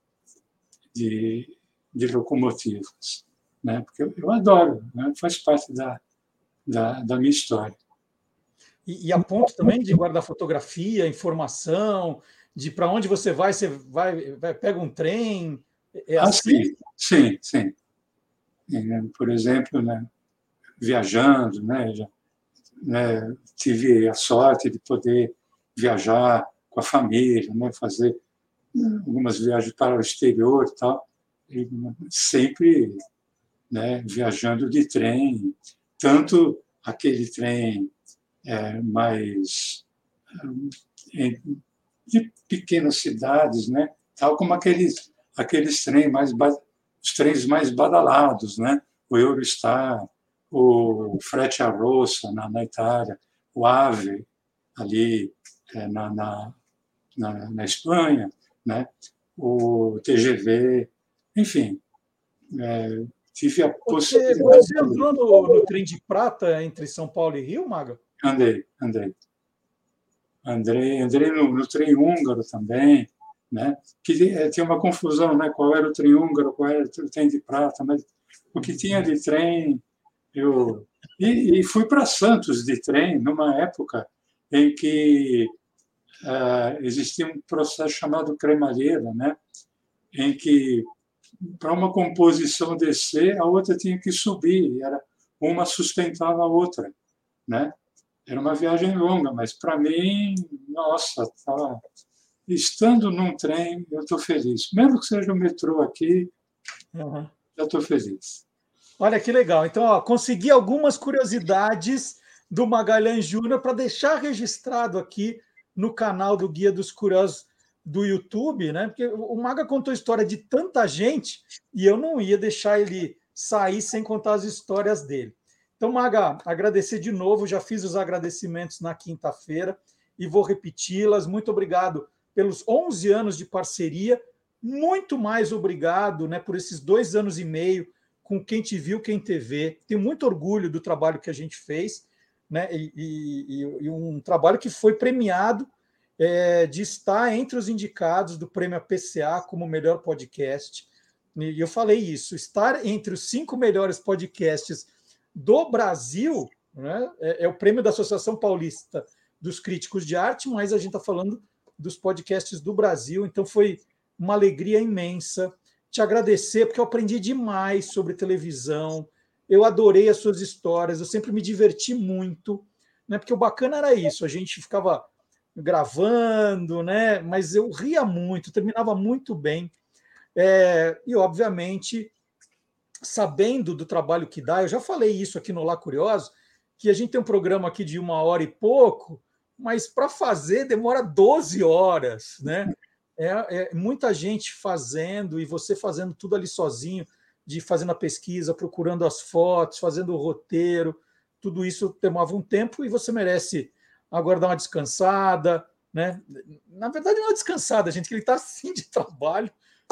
de de locomotivas, né? porque eu, eu adoro, né? faz parte da, da, da minha história.
E, e, a ponto também de guardar fotografia, informação, de para onde você vai, você vai, vai pega um trem.
É ah, assim? sim, sim, sim. Por exemplo, né, viajando, né, já, né, tive a sorte de poder viajar com a família, né, fazer algumas viagens para o exterior e tal. Sempre né, viajando de trem, tanto aquele trem é, mais é, de pequenas cidades, né, tal como aqueles aqueles trens mais os trens mais badalados, né, o Eurostar, o Frete a na, na Itália, o Ave ali é, na, na, na, na Espanha, né, o TGV enfim, é, tive a
possibilidade. Você, entrou no, no, trem de prata entre São Paulo e Rio, Maga?
Andei, andei. Andrei, andei no, no trem húngaro também, né? Que é, tinha uma confusão, né? Qual era o trem húngaro, qual era o trem de prata, mas o que tinha de trem, eu e, e fui para Santos de trem numa época em que uh, existia um processo chamado cremalheira, né? Em que para uma composição descer, a outra tinha que subir, era uma sustentava a outra, né? Era uma viagem longa, mas para mim, nossa, tá estando num trem, eu estou feliz. Mesmo que seja o metrô aqui, uhum. já estou feliz.
Olha que legal. Então, ó, consegui algumas curiosidades do Magalhães Júnior para deixar registrado aqui no canal do Guia dos Curiosos do YouTube, né? Porque o Maga contou história de tanta gente e eu não ia deixar ele sair sem contar as histórias dele. Então, Maga, agradecer de novo, já fiz os agradecimentos na quinta-feira e vou repeti-las. Muito obrigado pelos 11 anos de parceria, muito mais obrigado né, por esses dois anos e meio com quem te viu, quem te vê. Tenho muito orgulho do trabalho que a gente fez, né? E, e, e um trabalho que foi premiado é, de estar entre os indicados do prêmio PCA como melhor podcast. E eu falei isso, estar entre os cinco melhores podcasts do Brasil né, é, é o prêmio da Associação Paulista dos Críticos de Arte, mas a gente está falando dos podcasts do Brasil, então foi uma alegria imensa te agradecer, porque eu aprendi demais sobre televisão, eu adorei as suas histórias, eu sempre me diverti muito, né? Porque o bacana era isso, a gente ficava gravando, né? Mas eu ria muito, terminava muito bem. É, e, obviamente, sabendo do trabalho que dá, eu já falei isso aqui no Lá Curioso, que a gente tem um programa aqui de uma hora e pouco, mas para fazer demora 12 horas, né? É, é, muita gente fazendo e você fazendo tudo ali sozinho, de fazendo a pesquisa, procurando as fotos, fazendo o roteiro, tudo isso tomava um tempo e você merece agora dar uma descansada, né? Na verdade, não é descansada, gente, que ele está assim de trabalho,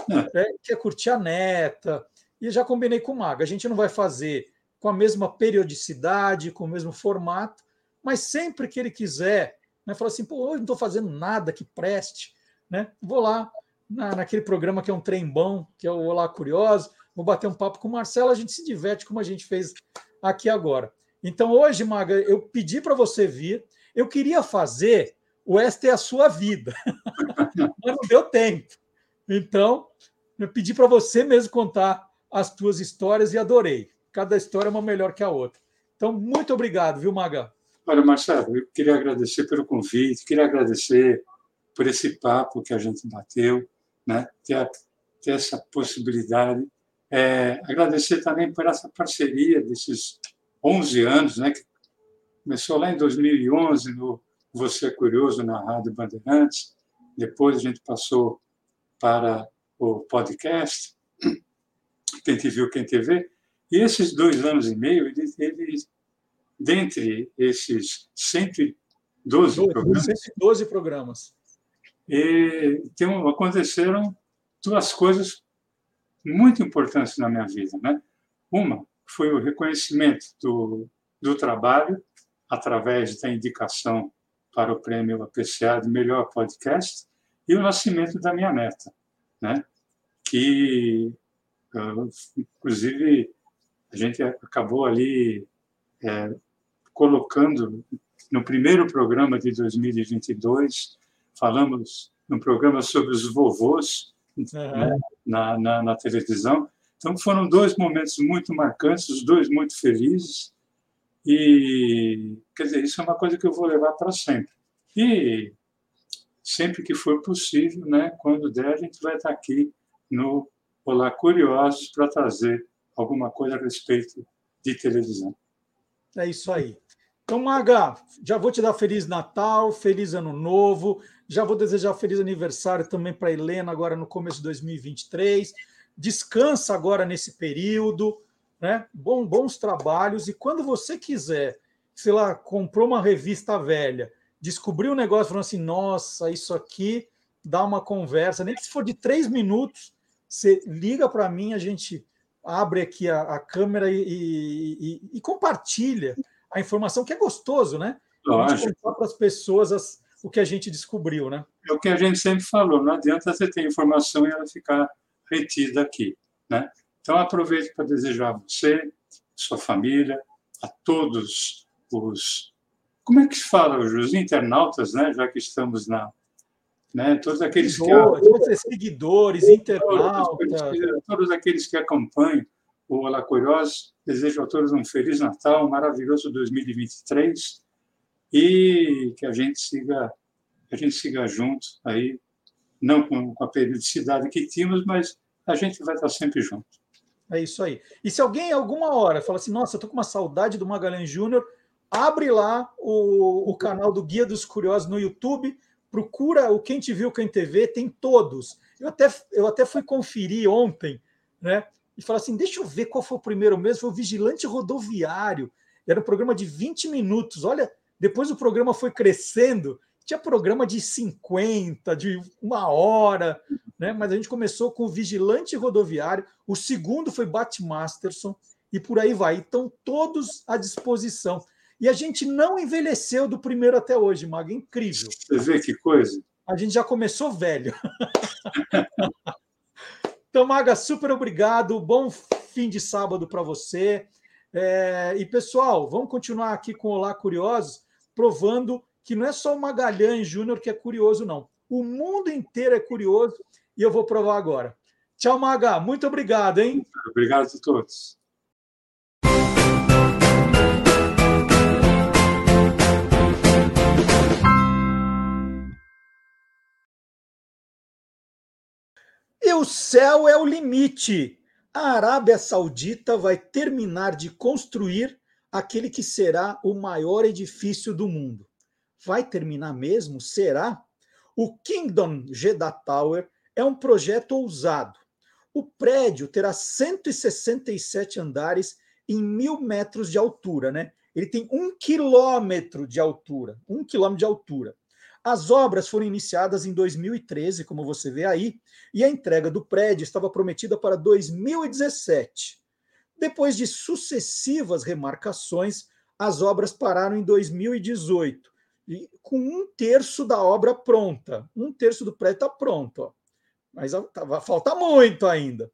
né? quer curtir a neta. E já combinei com o Maga, a gente não vai fazer com a mesma periodicidade, com o mesmo formato, mas sempre que ele quiser, né, falar assim, pô, hoje não estou fazendo nada que preste, né? Vou lá na, naquele programa que é um trem bom, que é o Olá Curioso, vou bater um papo com o Marcelo, a gente se diverte como a gente fez aqui agora. Então, hoje, Maga, eu pedi para você vir, eu queria fazer o Esta é a Sua Vida, mas não deu tempo. Então, eu pedi para você mesmo contar as tuas histórias e adorei. Cada história é uma melhor que a outra. Então, muito obrigado, viu, Maga?
Olha, Marcelo, eu queria agradecer pelo convite, queria agradecer por esse papo que a gente bateu, né? ter, ter essa possibilidade. É, agradecer também por essa parceria desses 11 anos, né? que começou lá em 2011 no Você é Curioso na Rádio Bandeirantes, depois a gente passou para o podcast, Quem Te Viu, Quem Te Vê, e esses dois anos e meio, ele, ele dentre esses 112 12, programas,
112 programas.
E tem, aconteceram duas coisas muito importantes na minha vida. Né? Uma foi o reconhecimento do, do trabalho através da indicação para o prêmio APCA de melhor podcast e o nascimento da minha neta, né? que, ah, inclusive, a gente acabou ali é, colocando no primeiro programa de 2022, falamos no programa sobre os vovôs uhum. né, na, na, na, televisão. Então foram dois momentos muito marcantes, os dois muito felizes. E, quer dizer, isso é uma coisa que eu vou levar para sempre. E sempre que for possível, né, quando der, a gente vai estar aqui no Olá Curiosos para trazer alguma coisa a respeito de televisão.
É isso aí. Então, Maga, já vou te dar Feliz Natal, Feliz Ano Novo, já vou desejar feliz aniversário também para Helena agora no começo de 2023. Descansa agora nesse período, né? Bom, bons trabalhos e quando você quiser, sei lá, comprou uma revista velha, descobriu um negócio falando assim, nossa, isso aqui dá uma conversa, nem que se for de três minutos, você liga para mim, a gente abre aqui a, a câmera e, e, e, e, compartilha a informação, que é gostoso, né? Para as pessoas as, o que a gente descobriu, né?
É o que a gente sempre falou, não adianta você ter informação e ela ficar retida aqui, né? Então, aproveito para desejar a você, sua família, a todos os... Como é que se fala, os internautas, né? Já que estamos na, né? Todos aqueles
que seguidores, internautas,
todos aqueles que acompanham o Olá Curiosos, desejo a todos um feliz Natal, um maravilhoso 2023 e que a gente siga a gente siga junto aí, não com, a periodicidade que tínhamos, mas a gente vai estar sempre junto.
É isso aí. E se alguém alguma hora fala assim, nossa, eu tô com uma saudade do Magalhães Júnior, abre lá o, o canal do Guia dos Curiosos no YouTube, procura o Quem Te Viu, Quem TV, tem todos. Eu até, eu até fui conferir ontem, né? E falar assim: deixa eu ver qual foi o primeiro mesmo. Foi o Vigilante Rodoviário. Era um programa de 20 minutos. Olha, depois o programa foi crescendo. Tinha programa de 50, de uma hora, né? Mas a gente começou com o Vigilante Rodoviário. O segundo foi Bat Masterson e por aí vai. Então, todos à disposição. E a gente não envelheceu do primeiro até hoje, Maga. Incrível.
Você vê que coisa?
A gente já começou velho. então, Maga, super obrigado. Bom fim de sábado para você. É... e, pessoal, vamos continuar aqui com Olá Curiosos, provando que não é só o Magalhães Júnior que é curioso, não. O mundo inteiro é curioso e eu vou provar agora. Tchau, Maga. Muito obrigado, hein?
Obrigado a todos.
E o céu é o limite. A Arábia Saudita vai terminar de construir aquele que será o maior edifício do mundo. Vai terminar mesmo? Será? O Kingdom Jeddah Tower é um projeto ousado. O prédio terá 167 andares em mil metros de altura, né? Ele tem um quilômetro de altura, um quilômetro de altura. As obras foram iniciadas em 2013, como você vê aí, e a entrega do prédio estava prometida para 2017. Depois de sucessivas remarcações, as obras pararam em 2018, com um terço da obra pronta. Um terço do prédio está pronto, ó. mas falta muito ainda.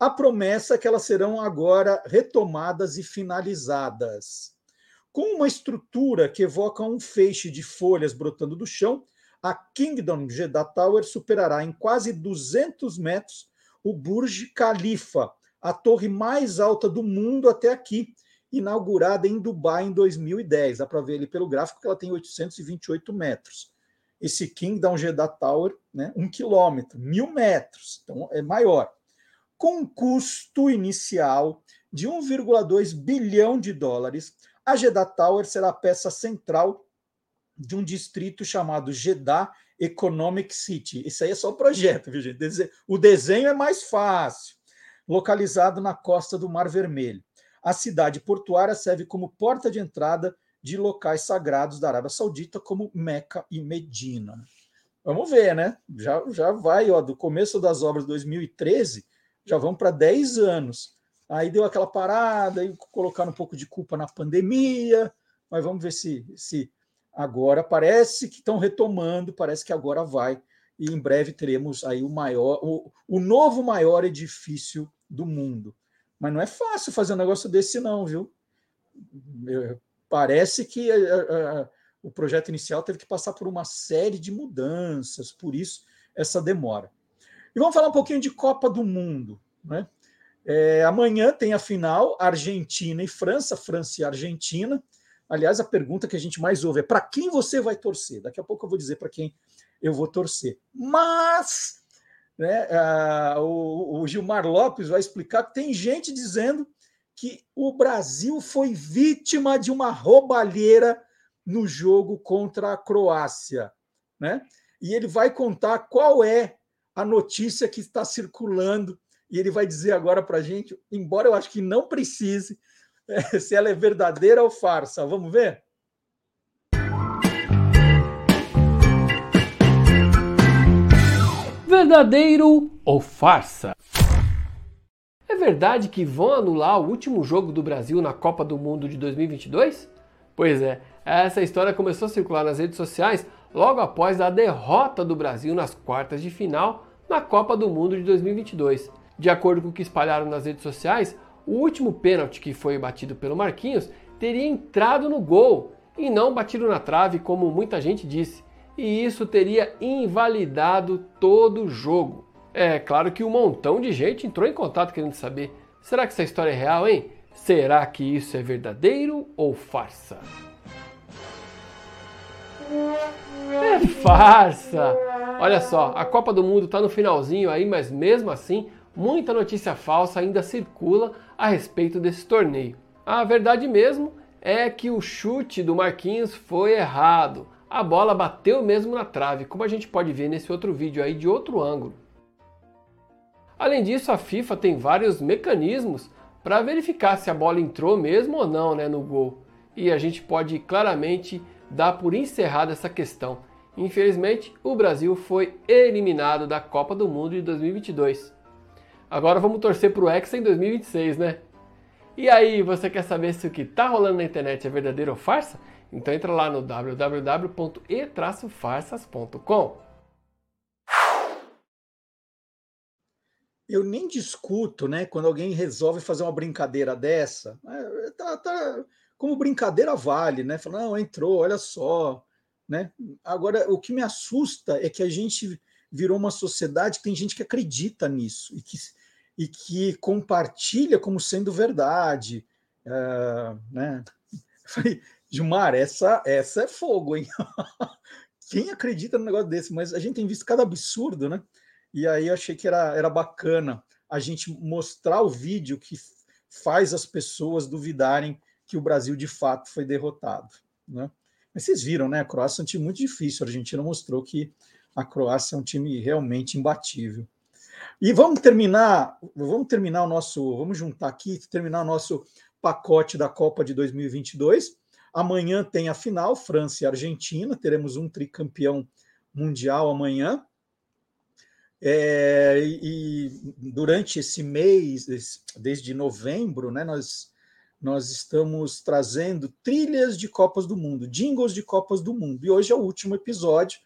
A promessa é que elas serão agora retomadas e finalizadas. Com uma estrutura que evoca um feixe de folhas brotando do chão, a Kingdom Jeddah Tower superará em quase 200 metros o Burj Khalifa, a torre mais alta do mundo até aqui, inaugurada em Dubai em 2010. Dá para ver ali pelo gráfico que ela tem 828 metros. Esse Kingdom Jeddah Tower, né, um quilômetro, mil metros, então é maior. Com um custo inicial de 1,2 bilhão de dólares, a Jeddah Tower será a peça central de um distrito chamado Jeddah Economic City. Isso aí é só o projeto, viu, gente? O desenho é mais fácil. Localizado na costa do Mar Vermelho. A cidade portuária serve como porta de entrada de locais sagrados da Arábia Saudita, como Meca e Medina. Vamos ver, né? Já, já vai, ó, do começo das obras de 2013, já vão para 10 anos. Aí deu aquela parada, aí colocaram um pouco de culpa na pandemia, mas vamos ver se, se agora parece que estão retomando, parece que agora vai, e em breve teremos aí o maior, o, o novo maior edifício do mundo. Mas não é fácil fazer um negócio desse, não, viu? Parece que a, a, a, o projeto inicial teve que passar por uma série de mudanças, por isso essa demora. E vamos falar um pouquinho de Copa do Mundo, né? É, amanhã tem a final Argentina e França, França e Argentina. Aliás, a pergunta que a gente mais ouve é para quem você vai torcer? Daqui a pouco eu vou dizer para quem eu vou torcer. Mas né, a, o, o Gilmar Lopes vai explicar que tem gente dizendo que o Brasil foi vítima de uma roubalheira no jogo contra a Croácia. Né? E ele vai contar qual é a notícia que está circulando e ele vai dizer agora para a gente, embora eu acho que não precise, é, se ela é verdadeira ou farsa. Vamos ver?
Verdadeiro ou farsa? É verdade que vão anular o último jogo do Brasil na Copa do Mundo de 2022? Pois é, essa história começou a circular nas redes sociais logo após a derrota do Brasil nas quartas de final na Copa do Mundo de 2022. De acordo com o que espalharam nas redes sociais, o último pênalti que foi batido pelo Marquinhos teria entrado no gol e não batido na trave, como muita gente disse, e isso teria invalidado todo o jogo. É claro que um montão de gente entrou em contato querendo saber: será que essa história é real, hein? Será que isso é verdadeiro ou farsa? É farsa! Olha só, a Copa do Mundo está no finalzinho aí, mas mesmo assim muita notícia falsa ainda circula a respeito desse torneio. A verdade mesmo é que o chute do Marquinhos foi errado. A bola bateu mesmo na trave, como a gente pode ver nesse outro vídeo aí de outro ângulo. Além disso, a FIFA tem vários mecanismos para verificar se a bola entrou mesmo ou não né, no gol. E a gente pode claramente dar por encerrada essa questão. Infelizmente, o Brasil foi eliminado da Copa do Mundo de 2022. Agora vamos torcer pro Hexa em 2026, né? E aí, você quer saber se o que tá rolando na internet é verdadeiro ou farsa? Então entra lá no www.e-farsas.com.
Eu nem discuto, né, quando alguém resolve fazer uma brincadeira dessa. É, tá, tá, como brincadeira vale, né? Fala, não, entrou, olha só, né? Agora, o que me assusta é que a gente virou uma sociedade que tem gente que acredita nisso e que, e que compartilha como sendo verdade. Uh, né? Falei, Gilmar, essa, essa é fogo, hein? Quem acredita no negócio desse? Mas a gente tem visto cada absurdo, né? E aí eu achei que era, era bacana a gente mostrar o vídeo que faz as pessoas duvidarem que o Brasil de fato foi derrotado. Né? Mas vocês viram, né? A Croácia é muito difícil. A Argentina mostrou que a Croácia é um time realmente imbatível. E vamos terminar, vamos terminar o nosso, vamos juntar aqui, terminar o nosso pacote da Copa de 2022. Amanhã tem a final, França e Argentina. Teremos um tricampeão mundial amanhã. É, e durante esse mês, desde novembro, né, nós, nós estamos trazendo trilhas de Copas do Mundo, jingles de Copas do Mundo. E hoje é o último episódio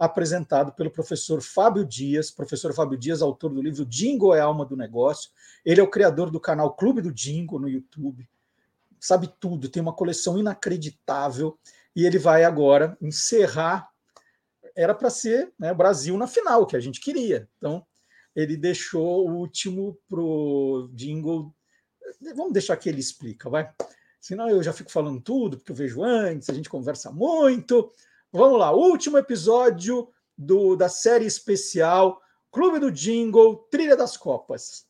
apresentado pelo professor Fábio Dias. Professor Fábio Dias, autor do livro Jingle é a Alma do Negócio. Ele é o criador do canal Clube do Jingle no YouTube. Sabe tudo, tem uma coleção inacreditável. E ele vai agora encerrar era para ser né, Brasil na final, que a gente queria. Então, ele deixou o último pro jingle. Vamos deixar que ele explica, vai. Senão eu já fico falando tudo, porque eu vejo antes, a gente conversa muito. Vamos lá, último episódio do, da série especial Clube do Jingle, Trilha das Copas.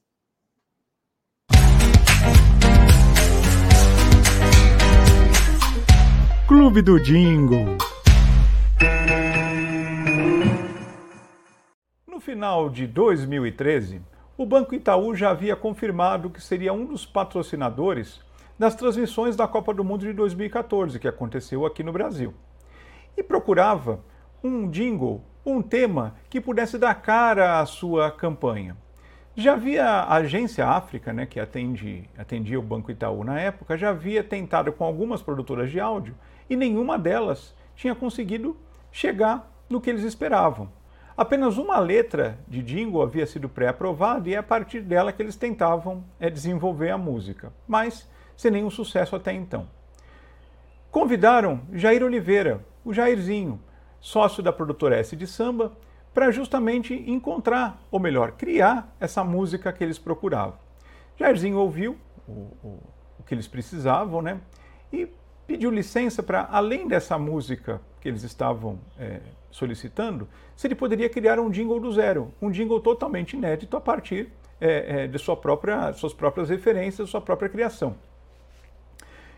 Clube do Jingle. No final de 2013, o Banco Itaú já havia confirmado que seria um dos patrocinadores das transmissões da Copa do Mundo de 2014, que aconteceu aqui no Brasil. E procurava um jingle, um tema que pudesse dar cara à sua campanha. Já havia a agência África, né, que atende, atendia o Banco Itaú na época, já havia tentado com algumas produtoras de áudio e nenhuma delas tinha conseguido chegar no que eles esperavam. Apenas uma letra de jingle havia sido pré-aprovada e é a partir dela que eles tentavam é, desenvolver a música, mas sem nenhum sucesso até então. Convidaram Jair Oliveira, o Jairzinho, sócio da produtora S de samba, para justamente encontrar, ou melhor, criar essa música que eles procuravam. Jairzinho ouviu o, o, o que eles precisavam, né? E pediu licença para, além dessa música que eles estavam é, solicitando, se ele poderia criar um jingle do zero, um jingle totalmente inédito a partir é, é, de sua própria, suas próprias referências, sua própria criação.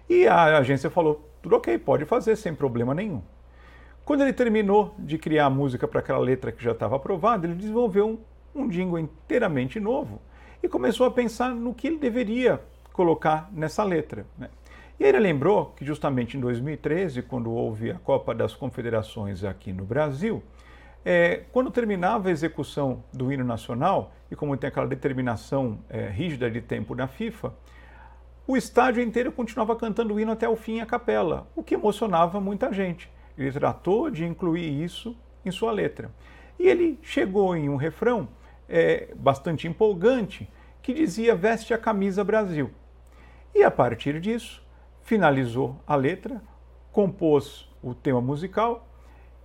E a agência falou: tudo ok, pode fazer sem problema nenhum. Quando ele terminou de criar a música para aquela letra que já estava aprovada, ele desenvolveu um, um jingle inteiramente novo e começou a pensar no que ele deveria colocar nessa letra. Né? E ele lembrou que justamente em 2013, quando houve a Copa das Confederações aqui no Brasil, é, quando terminava a execução do hino nacional, e como tem aquela determinação é, rígida de tempo na FIFA, o estádio inteiro continuava cantando o hino até o fim a capela, o que emocionava muita gente. Ele tratou de incluir isso em sua letra. E ele chegou em um refrão é, bastante empolgante que dizia Veste a camisa Brasil. E a partir disso, finalizou a letra, compôs o tema musical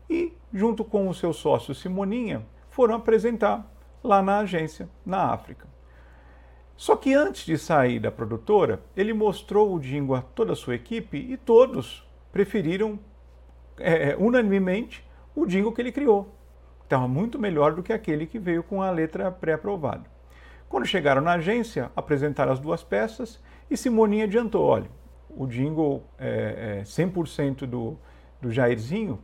e, junto com o seu sócio Simoninha, foram apresentar lá na agência, na África. Só que antes de sair da produtora, ele mostrou o jingle a toda a sua equipe e todos preferiram é, unanimemente o jingle que ele criou. Estava muito melhor do que aquele que veio com a letra pré-aprovada. Quando chegaram na agência, apresentaram as duas peças e Simoninha adiantou: olha, o jingle é, é, 100% do, do Jairzinho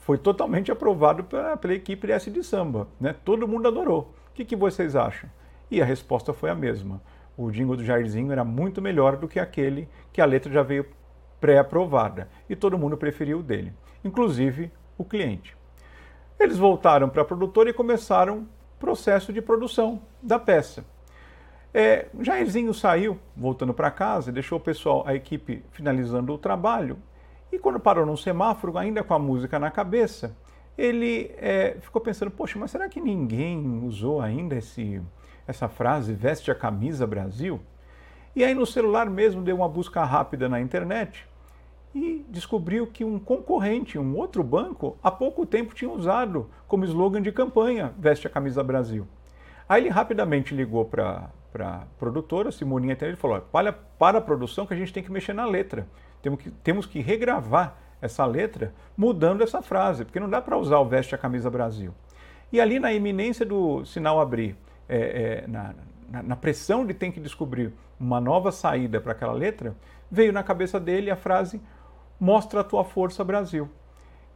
foi totalmente aprovado pela, pela equipe S de samba. Né? Todo mundo adorou. O que, que vocês acham? E a resposta foi a mesma. O jingle do Jairzinho era muito melhor do que aquele que a letra já veio pré-aprovada. E todo mundo preferiu o dele, inclusive o cliente. Eles voltaram para a produtora e começaram o processo de produção da peça. É, Jairzinho saiu, voltando para casa, deixou o pessoal, a equipe finalizando o trabalho. E quando parou num semáforo, ainda com a música na cabeça, ele é, ficou pensando: poxa, mas será que ninguém usou ainda esse, essa frase, veste a camisa Brasil? E aí no celular mesmo deu uma busca rápida na internet e descobriu que um concorrente, um outro banco, há pouco tempo tinha usado como slogan de campanha Veste a Camisa Brasil. Aí ele rapidamente ligou para a produtora, Simoninha ele falou: para, para a produção que a gente tem que mexer na letra. Temos que, temos que regravar essa letra mudando essa frase, porque não dá para usar o veste a camisa Brasil. E ali na iminência do sinal abrir, é, é, na, na, na pressão de ter que descobrir uma nova saída para aquela letra, veio na cabeça dele a frase Mostra a tua força, Brasil,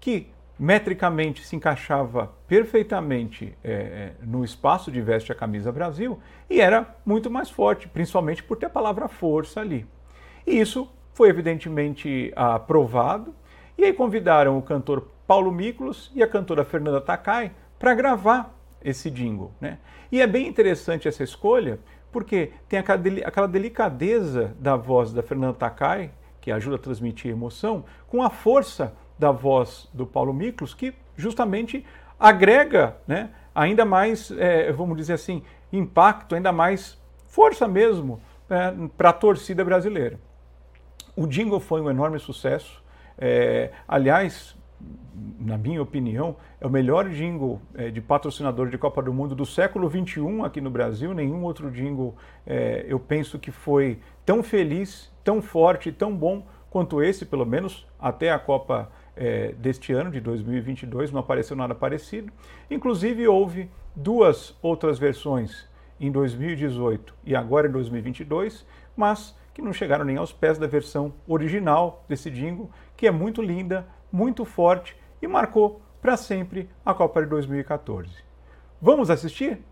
que metricamente se encaixava perfeitamente é, no espaço de Veste a Camisa Brasil e era muito mais forte, principalmente por ter a palavra força ali. E isso foi evidentemente aprovado, e aí convidaram o cantor Paulo Miklos e a cantora Fernanda Takai para gravar esse jingle. Né? E é bem interessante essa escolha, porque tem aquela delicadeza da voz da Fernanda Takai, que ajuda a transmitir emoção, com a força da voz do Paulo Miklos, que justamente agrega né, ainda mais, é, vamos dizer assim, impacto, ainda mais força mesmo é, para a torcida brasileira. O jingle foi um enorme sucesso. É, aliás, na minha opinião, é o melhor jingle é, de patrocinador de Copa do Mundo do século XXI aqui no Brasil. Nenhum outro jingle é, eu penso que foi tão feliz, tão forte, tão bom quanto esse, pelo menos até a Copa é, deste ano, de 2022, não apareceu nada parecido. Inclusive, houve duas outras versões em 2018 e agora em 2022, mas que não chegaram nem aos pés da versão original desse jingle, que é muito linda, muito forte e marcou para sempre a Copa de 2014. Vamos assistir?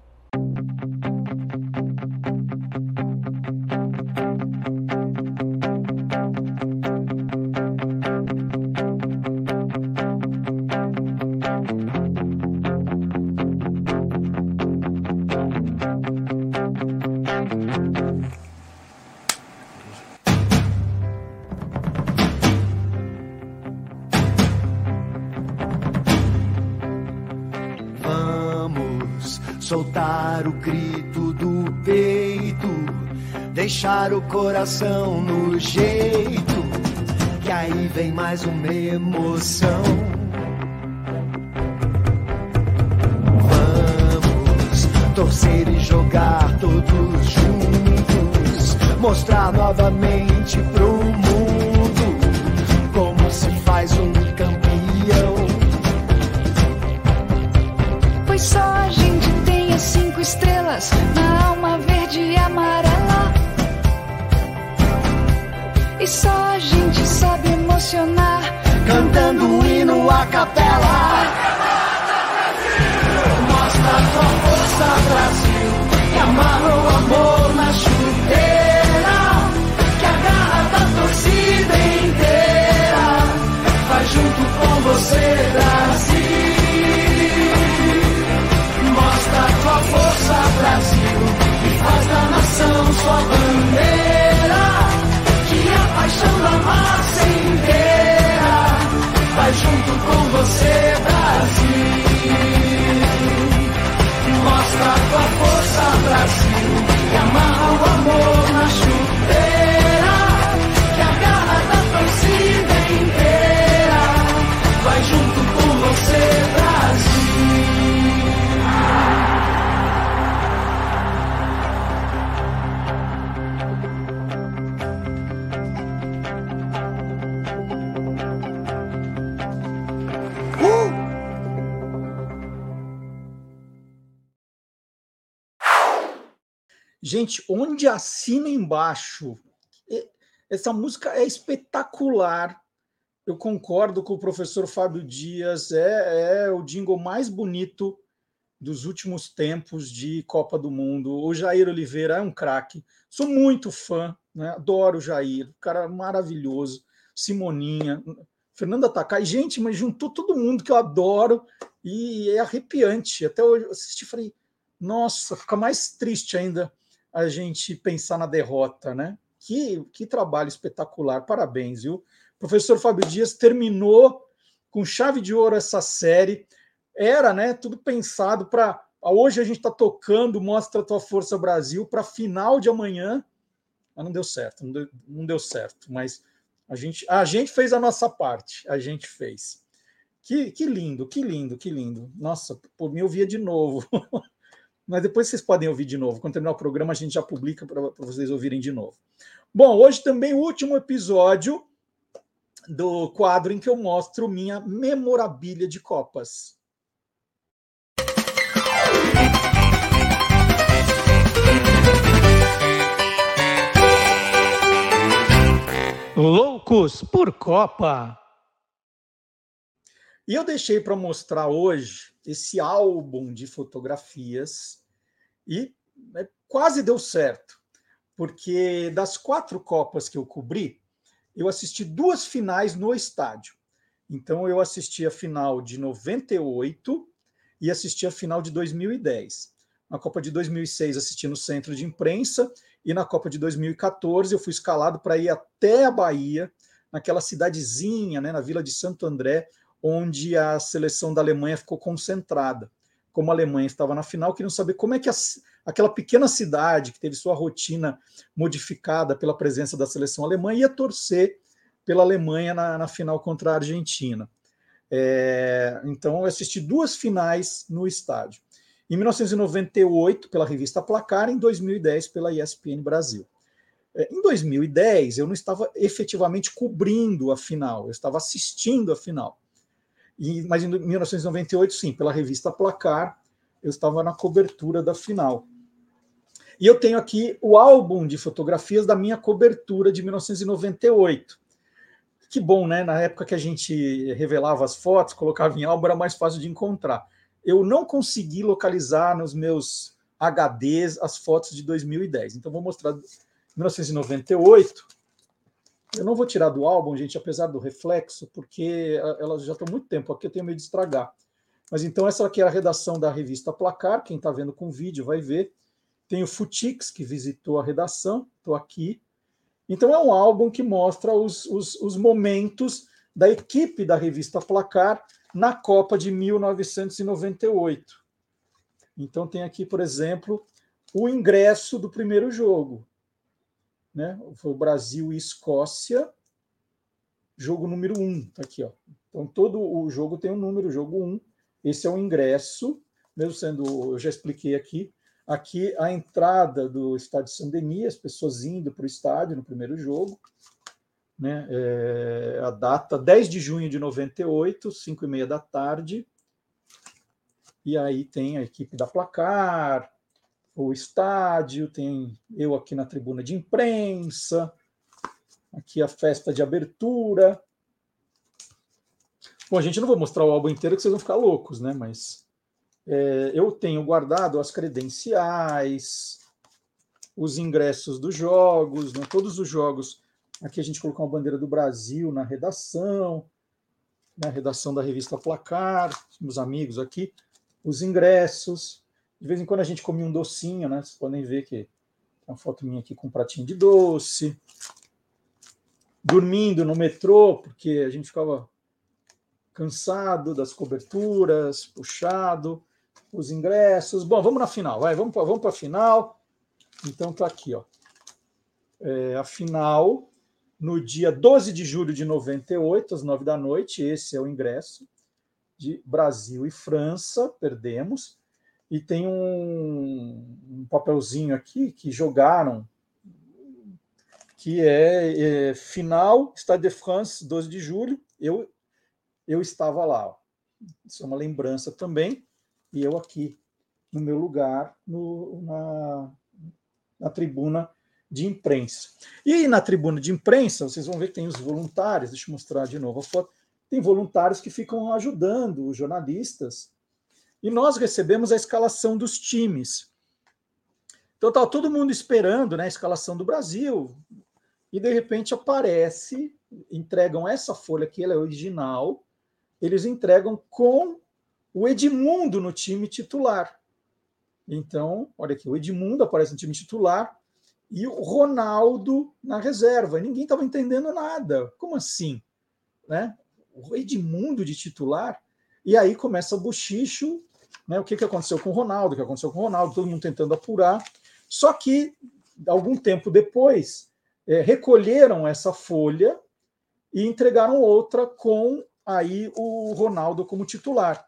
O coração no jeito, que aí vem mais uma emoção. Vamos torcer e jogar todos juntos, mostrar novamente pro mundo como se faz um campeão.
Foi só a gente cinco estrelas
hino a capela. Mostra tua força, Brasil, que amarra o amor na chuteira, que agarra da torcida inteira, vai junto com você, Brasil. sua força, Brasil, e faz da nação sua bandeira, junto com você, Brasil. Mostra tua força, Brasil, que amarra o amor na chuteira,
Gente, onde assina embaixo? Essa música é espetacular. Eu concordo com o professor Fábio Dias. É, é o jingle mais bonito dos últimos tempos de Copa do Mundo. O Jair Oliveira é um craque. Sou muito fã, né? adoro o Jair, cara maravilhoso. Simoninha, Fernanda Takai. Gente, mas juntou todo mundo que eu adoro e é arrepiante. Até hoje eu assisti e falei, nossa, fica mais triste ainda a gente pensar na derrota, né? Que, que trabalho espetacular, parabéns, viu? O professor Fábio Dias terminou com chave de ouro essa série. Era, né? Tudo pensado para. Hoje a gente está tocando Mostra Tua Força Brasil para final de amanhã. Mas não deu certo, não deu, não deu certo. Mas a gente, a gente fez a nossa parte, a gente fez. Que, que lindo, que lindo, que lindo. Nossa, por mim eu via de novo. mas depois vocês podem ouvir de novo. Quando terminar o programa, a gente já publica para vocês ouvirem de novo. Bom, hoje também o último episódio do quadro em que eu mostro minha memorabilia de Copas.
Loucos por Copa.
E eu deixei para mostrar hoje esse álbum de fotografias e né, quase deu certo, porque das quatro Copas que eu cobri, eu assisti duas finais no estádio. Então eu assisti a final de 98 e assisti a final de 2010. Na Copa de 2006 assisti no centro de imprensa e na Copa de 2014 eu fui escalado para ir até a Bahia, naquela cidadezinha, né, na Vila de Santo André, onde a seleção da Alemanha ficou concentrada. Como a Alemanha estava na final, queriam saber como é que a, aquela pequena cidade que teve sua rotina modificada pela presença da seleção alemã ia torcer pela Alemanha na, na final contra a Argentina. É, então, eu assisti duas finais no estádio. Em 1998, pela revista Placar, em 2010, pela ESPN Brasil. É, em 2010, eu não estava efetivamente cobrindo a final, eu estava assistindo a final. E, mas em 1998, sim, pela revista Placar, eu estava na cobertura da final. E eu tenho aqui o álbum de fotografias da minha cobertura de 1998. Que bom, né? Na época que a gente revelava as fotos, colocava em álbum, era mais fácil de encontrar. Eu não consegui localizar nos meus HDs as fotos de 2010. Então, vou mostrar 1998. Eu não vou tirar do álbum, gente, apesar do reflexo, porque elas já estão muito tempo aqui, eu tenho medo de estragar. Mas então, essa aqui é a redação da revista Placar. Quem está vendo com vídeo vai ver. Tem o Futix, que visitou a redação, estou aqui. Então, é um álbum que mostra os, os, os momentos da equipe da revista Placar na Copa de 1998. Então, tem aqui, por exemplo, o ingresso do primeiro jogo. Né? Foi o Brasil e Escócia, jogo número 1. Um, tá aqui, ó. Então, todo o jogo tem um número, jogo 1. Um. Esse é o ingresso, mesmo sendo, eu já expliquei aqui, Aqui a entrada do estádio Saint-Denis, as pessoas indo para o estádio no primeiro jogo. Né? É, a data 10 de junho de 98, 5 e meia da tarde. E aí tem a equipe da Placar, o estádio, tem eu aqui na tribuna de imprensa, aqui a festa de abertura. Bom, a gente não vou mostrar o álbum inteiro que vocês vão ficar loucos, né? Mas é, eu tenho guardado as credenciais, os ingressos dos jogos, né, todos os jogos. Aqui a gente colocou uma bandeira do Brasil na redação, na redação da revista Placar, meus amigos aqui, os ingressos. De vez em quando a gente come um docinho, né? Vocês podem ver que tem uma foto minha aqui com um pratinho de doce. Dormindo no metrô, porque a gente ficava cansado das coberturas, puxado os ingressos. Bom, vamos na final, vai, vamos para vamos a final. Então tá aqui, ó. É, a final no dia 12 de julho de 98, às 9 da noite. Esse é o ingresso de Brasil e França, perdemos. E tem um, um papelzinho aqui que jogaram, que é, é final, Stade de France, 12 de julho. Eu, eu estava lá. Ó. Isso é uma lembrança também e eu aqui no meu lugar no, na, na tribuna de imprensa. E na tribuna de imprensa, vocês vão ver que tem os voluntários, deixa eu mostrar de novo a foto, tem voluntários que ficam ajudando os jornalistas. E nós recebemos a escalação dos times. Então estava todo mundo esperando né, a escalação do Brasil. E de repente aparece, entregam essa folha aqui, ela é original, eles entregam com o Edmundo no time titular. Então, olha aqui, o Edmundo aparece no time titular e o Ronaldo na reserva. Ninguém estava entendendo nada. Como assim? Né? O Edmundo de titular? E aí começa o bochicho, né? O que, que aconteceu com o Ronaldo? O que aconteceu com o Ronaldo? Todo mundo tentando apurar. Só que, algum tempo depois, é, recolheram essa folha e entregaram outra com aí o Ronaldo como titular.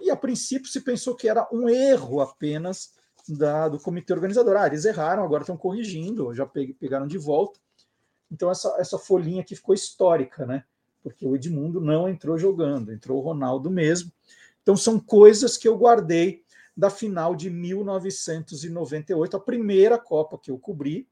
E a princípio se pensou que era um erro apenas da, do comitê organizador. Ah, eles erraram, agora estão corrigindo, já pegaram de volta. Então essa, essa folhinha aqui ficou histórica, né? Porque o Edmundo não entrou jogando, entrou o Ronaldo mesmo. Então são coisas que eu guardei da final de 1998, a primeira Copa que eu cobri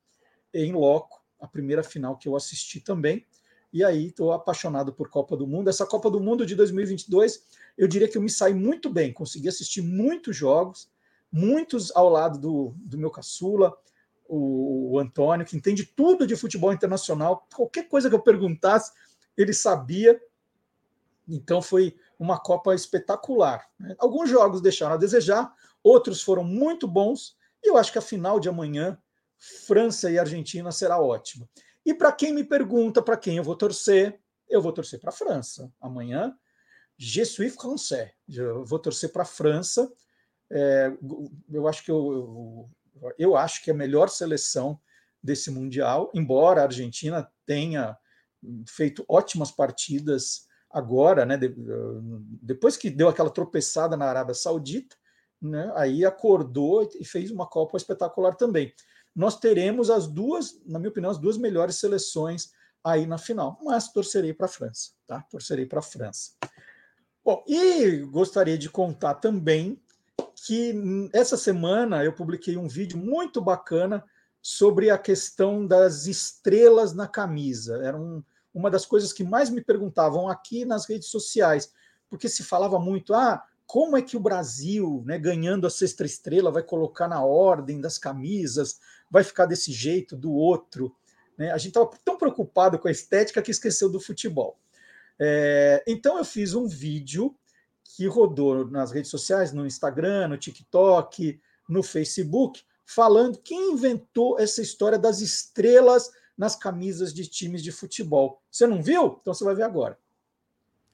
em loco a primeira final que eu assisti também. E aí estou apaixonado por Copa do Mundo. Essa Copa do Mundo de 2022, eu diria que eu me saí muito bem, consegui assistir muitos jogos, muitos ao lado do, do meu caçula, o, o Antônio, que entende tudo de futebol internacional. Qualquer coisa que eu perguntasse, ele sabia. Então foi uma Copa espetacular. Né? Alguns jogos deixaram a desejar, outros foram muito bons, e eu acho que a final de amanhã, França e Argentina, será ótima. E para quem me pergunta para quem eu vou torcer, eu vou torcer para a França. Amanhã, je suis français. Eu vou torcer para a França. É, eu acho que eu, eu, eu acho que é a melhor seleção desse mundial, embora a Argentina tenha feito ótimas partidas agora, né, depois que deu aquela tropeçada na Arábia Saudita, né, aí acordou e fez uma Copa espetacular também. Nós teremos as duas, na minha opinião, as duas melhores seleções aí na final, mas torcerei para a França, tá? Torcerei para a França. Bom, e gostaria de contar também que essa semana eu publiquei um vídeo muito bacana sobre a questão das estrelas na camisa. Era um, uma das coisas que mais me perguntavam aqui nas redes sociais, porque se falava muito, ah, como é que o Brasil, né, ganhando a sexta estrela, vai colocar na ordem das camisas, vai ficar desse jeito, do outro. Né? A gente estava tão preocupado com a estética que esqueceu do futebol. É, então eu fiz um vídeo que rodou nas redes sociais, no Instagram, no TikTok, no Facebook, falando quem inventou essa história das estrelas nas camisas de times de futebol. Você não viu? Então você vai ver agora.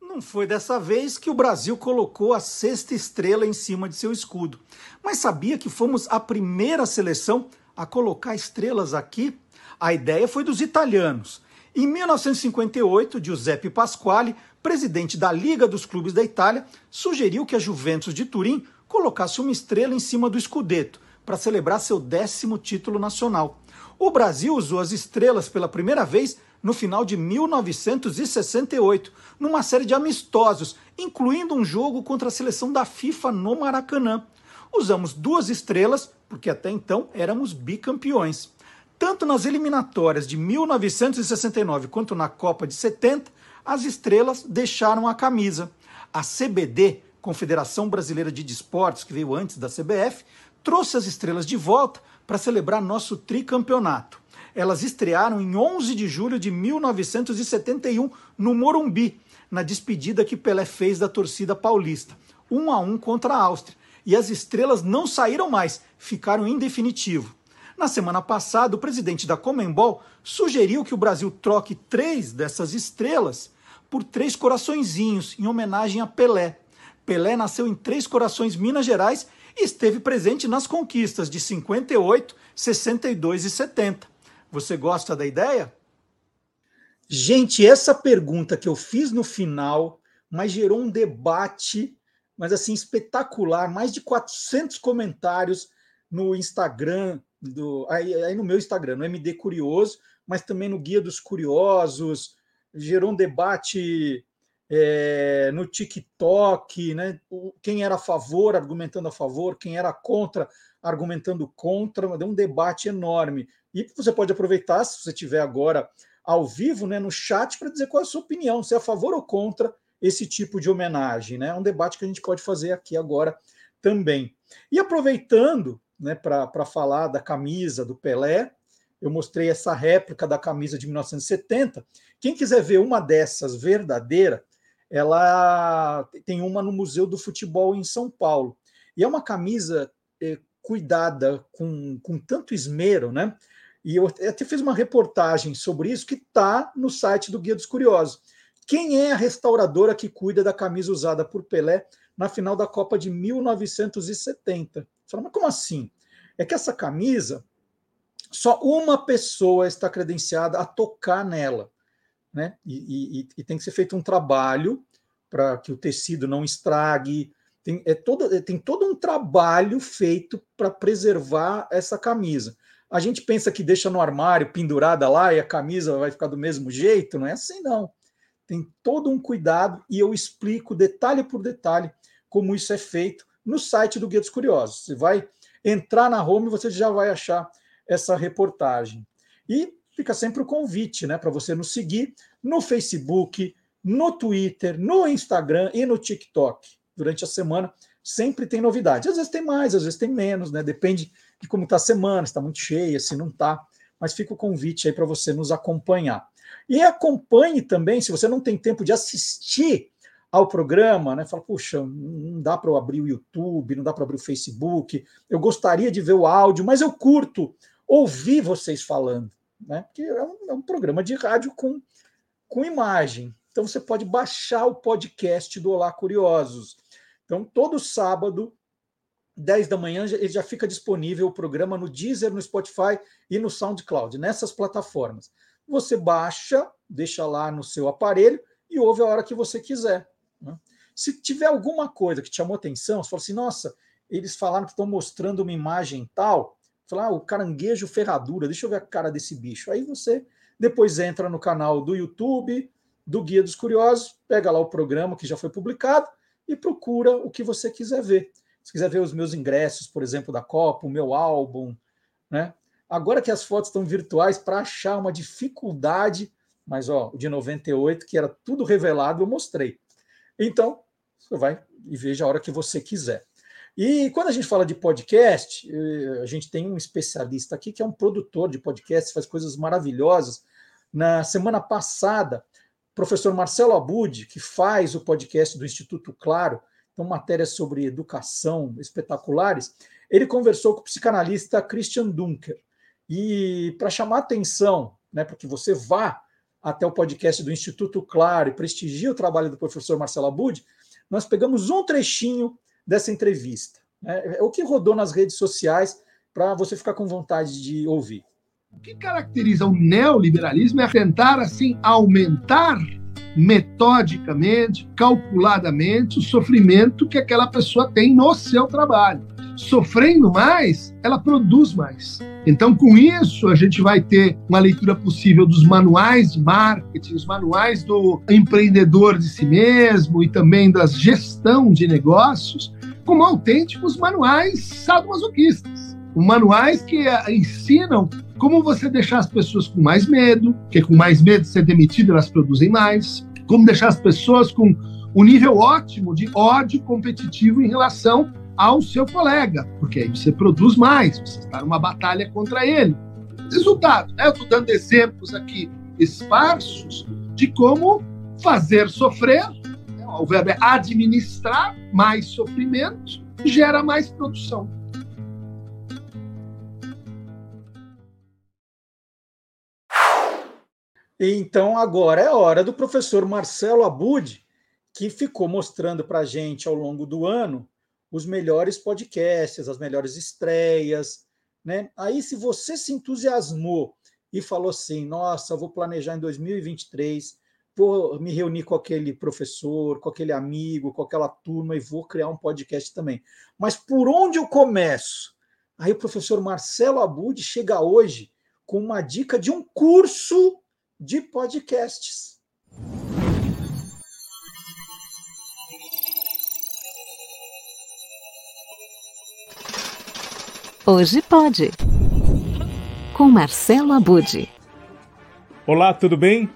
Não foi dessa vez que o Brasil colocou a sexta estrela em cima de seu escudo. Mas sabia que fomos a primeira seleção a colocar estrelas aqui? A ideia foi dos italianos. Em 1958, Giuseppe Pasquale, presidente da Liga dos Clubes da Itália, sugeriu que a Juventus de Turim colocasse uma estrela em cima do escudeto para celebrar seu décimo título nacional. O Brasil usou as estrelas pela primeira vez no final de 1968, numa série de amistosos, incluindo um jogo contra a seleção da FIFA no Maracanã. Usamos duas estrelas, porque até então éramos bicampeões. Tanto nas eliminatórias de 1969 quanto na Copa de 70, as estrelas deixaram a camisa. A CBD, Confederação Brasileira de Desportos, que veio antes da CBF, trouxe as estrelas de volta para celebrar nosso tricampeonato. Elas estrearam em 11 de julho de 1971 no Morumbi, na despedida que Pelé fez da torcida paulista, 1 a 1 contra a Áustria. E as estrelas não saíram mais, ficaram em definitivo. Na semana passada, o presidente da Comembol sugeriu que o Brasil troque três dessas estrelas por três coraçõezinhos, em homenagem a Pelé. Pelé nasceu em Três Corações, Minas Gerais, e esteve presente nas conquistas de 58, 62 e 70. Você gosta da ideia?
Gente, essa pergunta que eu fiz no final, mas gerou um debate, mas assim espetacular, mais de 400 comentários no Instagram, do, aí, aí no meu Instagram, no MD Curioso, mas também no Guia dos Curiosos, gerou um debate é, no TikTok, né? quem era a favor argumentando a favor, quem era contra argumentando contra, deu um debate enorme. E você pode aproveitar, se você tiver agora ao vivo, né, no chat, para dizer qual é a sua opinião, se é a favor ou contra esse tipo de homenagem. Né? É um debate que a gente pode fazer aqui agora também. E aproveitando né, para falar da camisa do Pelé, eu mostrei essa réplica da camisa de 1970. Quem quiser ver uma dessas verdadeira, ela tem uma no Museu do Futebol em São Paulo. E é uma camisa é, cuidada com, com tanto esmero, né? E eu até fiz uma reportagem sobre isso que está no site do Guia dos Curiosos. Quem é a restauradora que cuida da camisa usada por Pelé na final da Copa de 1970? Fala, mas como assim? É que essa camisa, só uma pessoa está credenciada a tocar nela né? E, e, e tem que ser feito um trabalho para que o tecido não estrague. Tem, é todo, é, tem todo um trabalho feito para preservar essa camisa. A gente pensa que deixa no armário pendurada lá e a camisa vai ficar do mesmo jeito, não é assim não. Tem todo um cuidado e eu explico detalhe por detalhe como isso é feito no site do Guia dos Curiosos. Você vai entrar na home e você já vai achar essa reportagem. E fica sempre o convite, né, para você nos seguir no Facebook, no Twitter, no Instagram e no TikTok. Durante a semana sempre tem novidade. Às vezes tem mais, às vezes tem menos, né? Depende de como está a semana, se está muito cheia, se não está. Mas fica o convite aí para você nos acompanhar. E acompanhe também, se você não tem tempo de assistir ao programa, né? Fala, puxa, não dá para eu abrir o YouTube, não dá para abrir o Facebook, eu gostaria de ver o áudio, mas eu curto ouvir vocês falando, né? Porque é um, é um programa de rádio com, com imagem. Então você pode baixar o podcast do Olá Curiosos. Então, todo sábado, 10 da manhã, ele já fica disponível o programa no Deezer, no Spotify e no SoundCloud, nessas plataformas. Você baixa, deixa lá no seu aparelho e ouve a hora que você quiser. Né? Se tiver alguma coisa que te chamou atenção, você fala assim, nossa, eles falaram que estão mostrando uma imagem tal, falar ah, o caranguejo ferradura, deixa eu ver a cara desse bicho. Aí você depois entra no canal do YouTube, do Guia dos Curiosos, pega lá o programa que já foi publicado e procura o que você quiser ver. Se quiser ver os meus ingressos, por exemplo, da Copa, o meu álbum, né? Agora que as fotos estão virtuais, para achar uma dificuldade, mas ó, o de 98, que era tudo revelado, eu mostrei. Então, você vai e veja a hora que você quiser. E quando a gente fala de podcast, eh, a gente tem um especialista aqui que é um produtor de podcast, faz coisas maravilhosas. Na semana passada, o professor Marcelo Abud, que faz o podcast do Instituto Claro, então matérias sobre educação espetaculares, ele conversou com o psicanalista Christian Dunker. E para chamar atenção, né, para que você vá até o podcast do Instituto Claro e prestigie o trabalho do professor Marcelo Abud, nós pegamos um trechinho dessa entrevista. Né, é o que rodou nas redes sociais para você ficar com vontade de ouvir.
O que caracteriza o neoliberalismo é tentar assim aumentar metodicamente, calculadamente o sofrimento que aquela pessoa tem no seu trabalho sofrendo mais, ela produz mais. Então, com isso, a gente vai ter uma leitura possível dos manuais de marketing, os manuais do empreendedor de si mesmo e também da gestão de negócios, como autênticos manuais sadomasoquistas. Manuais que eh, ensinam como você deixar as pessoas com mais medo, que com mais medo de ser demitido, elas produzem mais, como deixar as pessoas com um nível ótimo de ódio competitivo em relação ao seu colega, porque aí você produz mais, você está numa batalha contra ele. Resultado, né? eu estou dando exemplos aqui esparsos de como fazer sofrer? O verbo é administrar mais sofrimento, gera mais produção.
Então agora é hora do professor Marcelo Abud, que ficou mostrando para a gente ao longo do ano os melhores podcasts, as melhores estreias, né? Aí, se você se entusiasmou e falou assim, nossa, vou planejar em 2023, vou me reunir com aquele professor, com aquele amigo, com aquela turma e vou criar um podcast também. Mas por onde eu começo? Aí o professor Marcelo Abud chega hoje com uma dica de um curso de podcasts.
Hoje pode. Com Marcelo Abude.
Olá, tudo bem?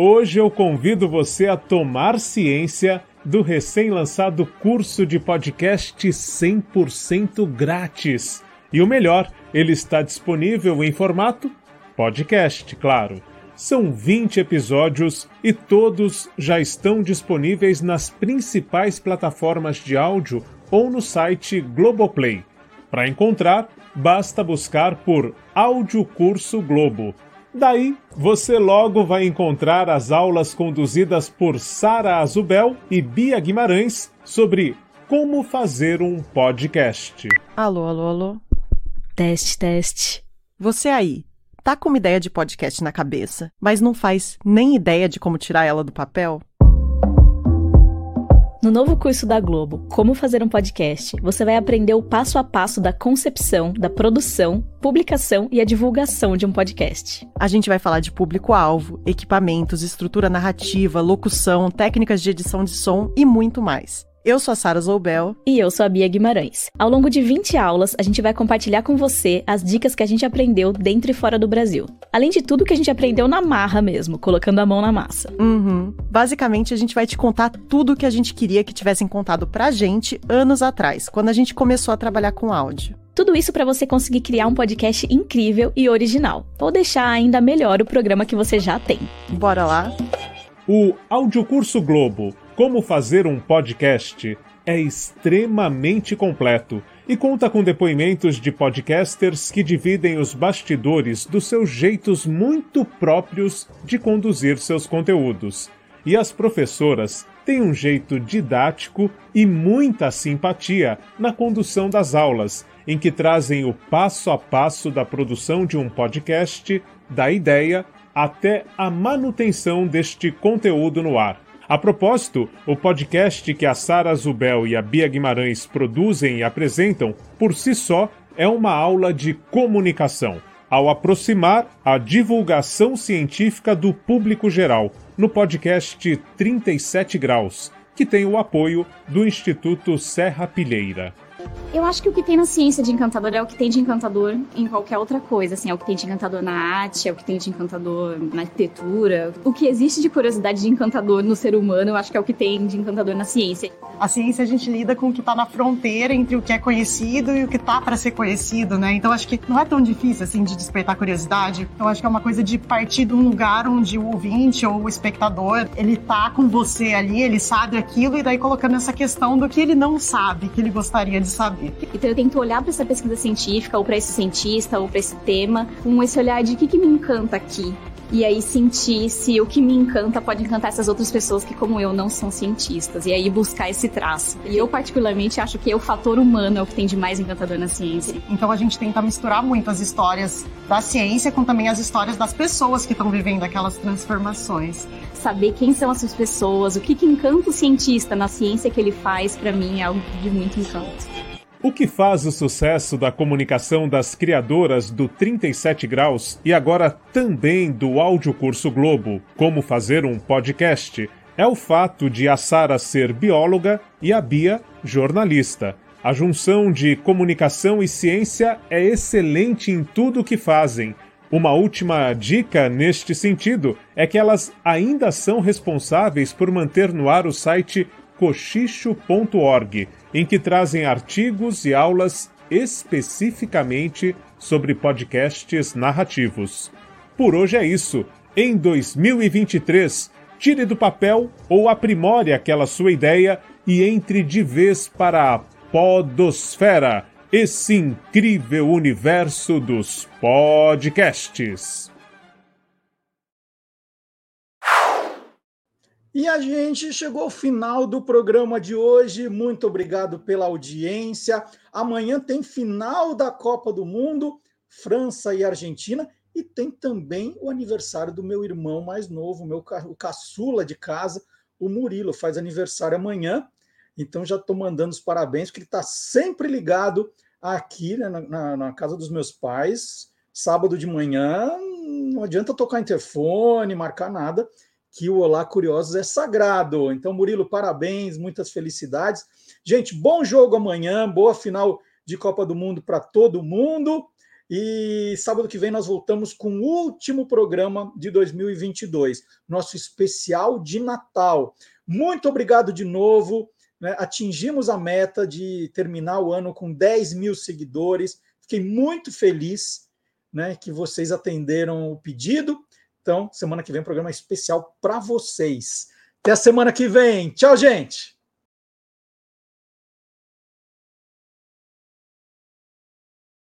Hoje eu convido você a tomar ciência do recém-lançado curso de podcast 100% grátis. E o melhor, ele está disponível em formato podcast, claro. São 20 episódios e todos já estão disponíveis nas principais plataformas de áudio ou no site Globoplay. Para encontrar, basta buscar por Áudio Curso Globo. Daí, você logo vai encontrar as aulas conduzidas por Sara Azubel e Bia Guimarães sobre como fazer um podcast.
Alô, alô, alô. Teste, teste. Você aí, tá com uma ideia de podcast na cabeça, mas não faz nem ideia de como tirar ela do papel?
No novo curso da Globo, Como Fazer um Podcast, você vai aprender o passo a passo da concepção, da produção, publicação e a divulgação de um podcast.
A gente vai falar de público-alvo, equipamentos, estrutura narrativa, locução, técnicas de edição de som e muito mais. Eu sou a Sara Zoubel.
E eu sou a Bia Guimarães. Ao longo de 20 aulas, a gente vai compartilhar com você as dicas que a gente aprendeu dentro e fora do Brasil. Além de tudo que a gente aprendeu na marra mesmo, colocando a mão na massa.
Uhum. Basicamente, a gente vai te contar tudo o que a gente queria que tivessem contado pra gente anos atrás, quando a gente começou a trabalhar com áudio.
Tudo isso para você conseguir criar um podcast incrível e original, ou deixar ainda melhor o programa que você já tem.
Bora lá?
O Audiocurso Globo Como Fazer um Podcast é extremamente completo e conta com depoimentos de podcasters que dividem os bastidores dos seus jeitos muito próprios de conduzir seus conteúdos. E as professoras têm um jeito didático e muita simpatia na condução das aulas, em que trazem o passo a passo da produção de um podcast, da ideia até a manutenção deste conteúdo no ar. A propósito, o podcast que a Sara Zubel e a Bia Guimarães produzem e apresentam, por si só, é uma aula de comunicação, ao aproximar a divulgação científica do público geral, no podcast 37 Graus, que tem o apoio do Instituto Serra Pilheira.
Eu acho que o que tem na ciência de encantador é o que tem de encantador em qualquer outra coisa. Assim, é o que tem de encantador na arte, é o que tem de encantador na arquitetura. O que existe de curiosidade de encantador no ser humano, eu acho que é o que tem de encantador na ciência.
A ciência a gente lida com o que está na fronteira entre o que é conhecido e o que está para ser conhecido, né? Então acho que não é tão difícil assim de despertar curiosidade. Eu acho que é uma coisa de partir de um lugar onde o ouvinte ou o espectador ele tá com você ali, ele sabe aquilo e daí colocando essa questão do que ele não sabe, que ele gostaria de saber.
Então eu tento olhar para essa pesquisa científica, ou para esse cientista, ou para esse tema, com esse olhar de o que, que me encanta aqui. E aí sentir se o que me encanta pode encantar essas outras pessoas que, como eu, não são cientistas. E aí buscar esse traço. E eu, particularmente, acho que o fator humano é o que tem de mais encantador na ciência.
Então a gente tenta misturar muito as histórias da ciência com também as histórias das pessoas que estão vivendo aquelas transformações.
Saber quem são essas pessoas, o que, que encanta o cientista na ciência que ele faz, para mim é algo de muito encanto.
O que faz o sucesso da comunicação das criadoras do 37 Graus e agora também do Audiocurso Globo, como fazer um podcast, é o fato de a Sara ser bióloga e a Bia jornalista. A junção de comunicação e ciência é excelente em tudo o que fazem. Uma última dica neste sentido é que elas ainda são responsáveis por manter no ar o site cochicho.org, em que trazem artigos e aulas especificamente sobre podcasts narrativos. Por hoje é isso. Em 2023, tire do papel ou aprimore aquela sua ideia e entre de vez para a Podosfera, esse incrível universo dos podcasts.
E a gente chegou ao final do programa de hoje. Muito obrigado pela audiência. Amanhã tem final da Copa do Mundo, França e Argentina. E tem também o aniversário do meu irmão mais novo, meu o caçula de casa, o Murilo, faz aniversário amanhã. Então já estou mandando os parabéns, porque ele está sempre ligado aqui né, na, na, casa dos meus pais. Sábado de manhã, não adianta tocar interfone, marcar nada que o Olá Curiosos é sagrado. Então, Murilo, parabéns, muitas felicidades. Gente, bom jogo amanhã, boa final de Copa do Mundo para todo mundo. E sábado que vem nós voltamos com o último programa de 2022, nosso especial de Natal. Muito obrigado de novo. Né? Atingimos a meta de terminar o ano com 10 mil seguidores. Fiquei muito feliz né, que vocês atenderam o pedido. Então, semana que vem, programa especial para vocês. Até a semana que vem. Tchau, gente!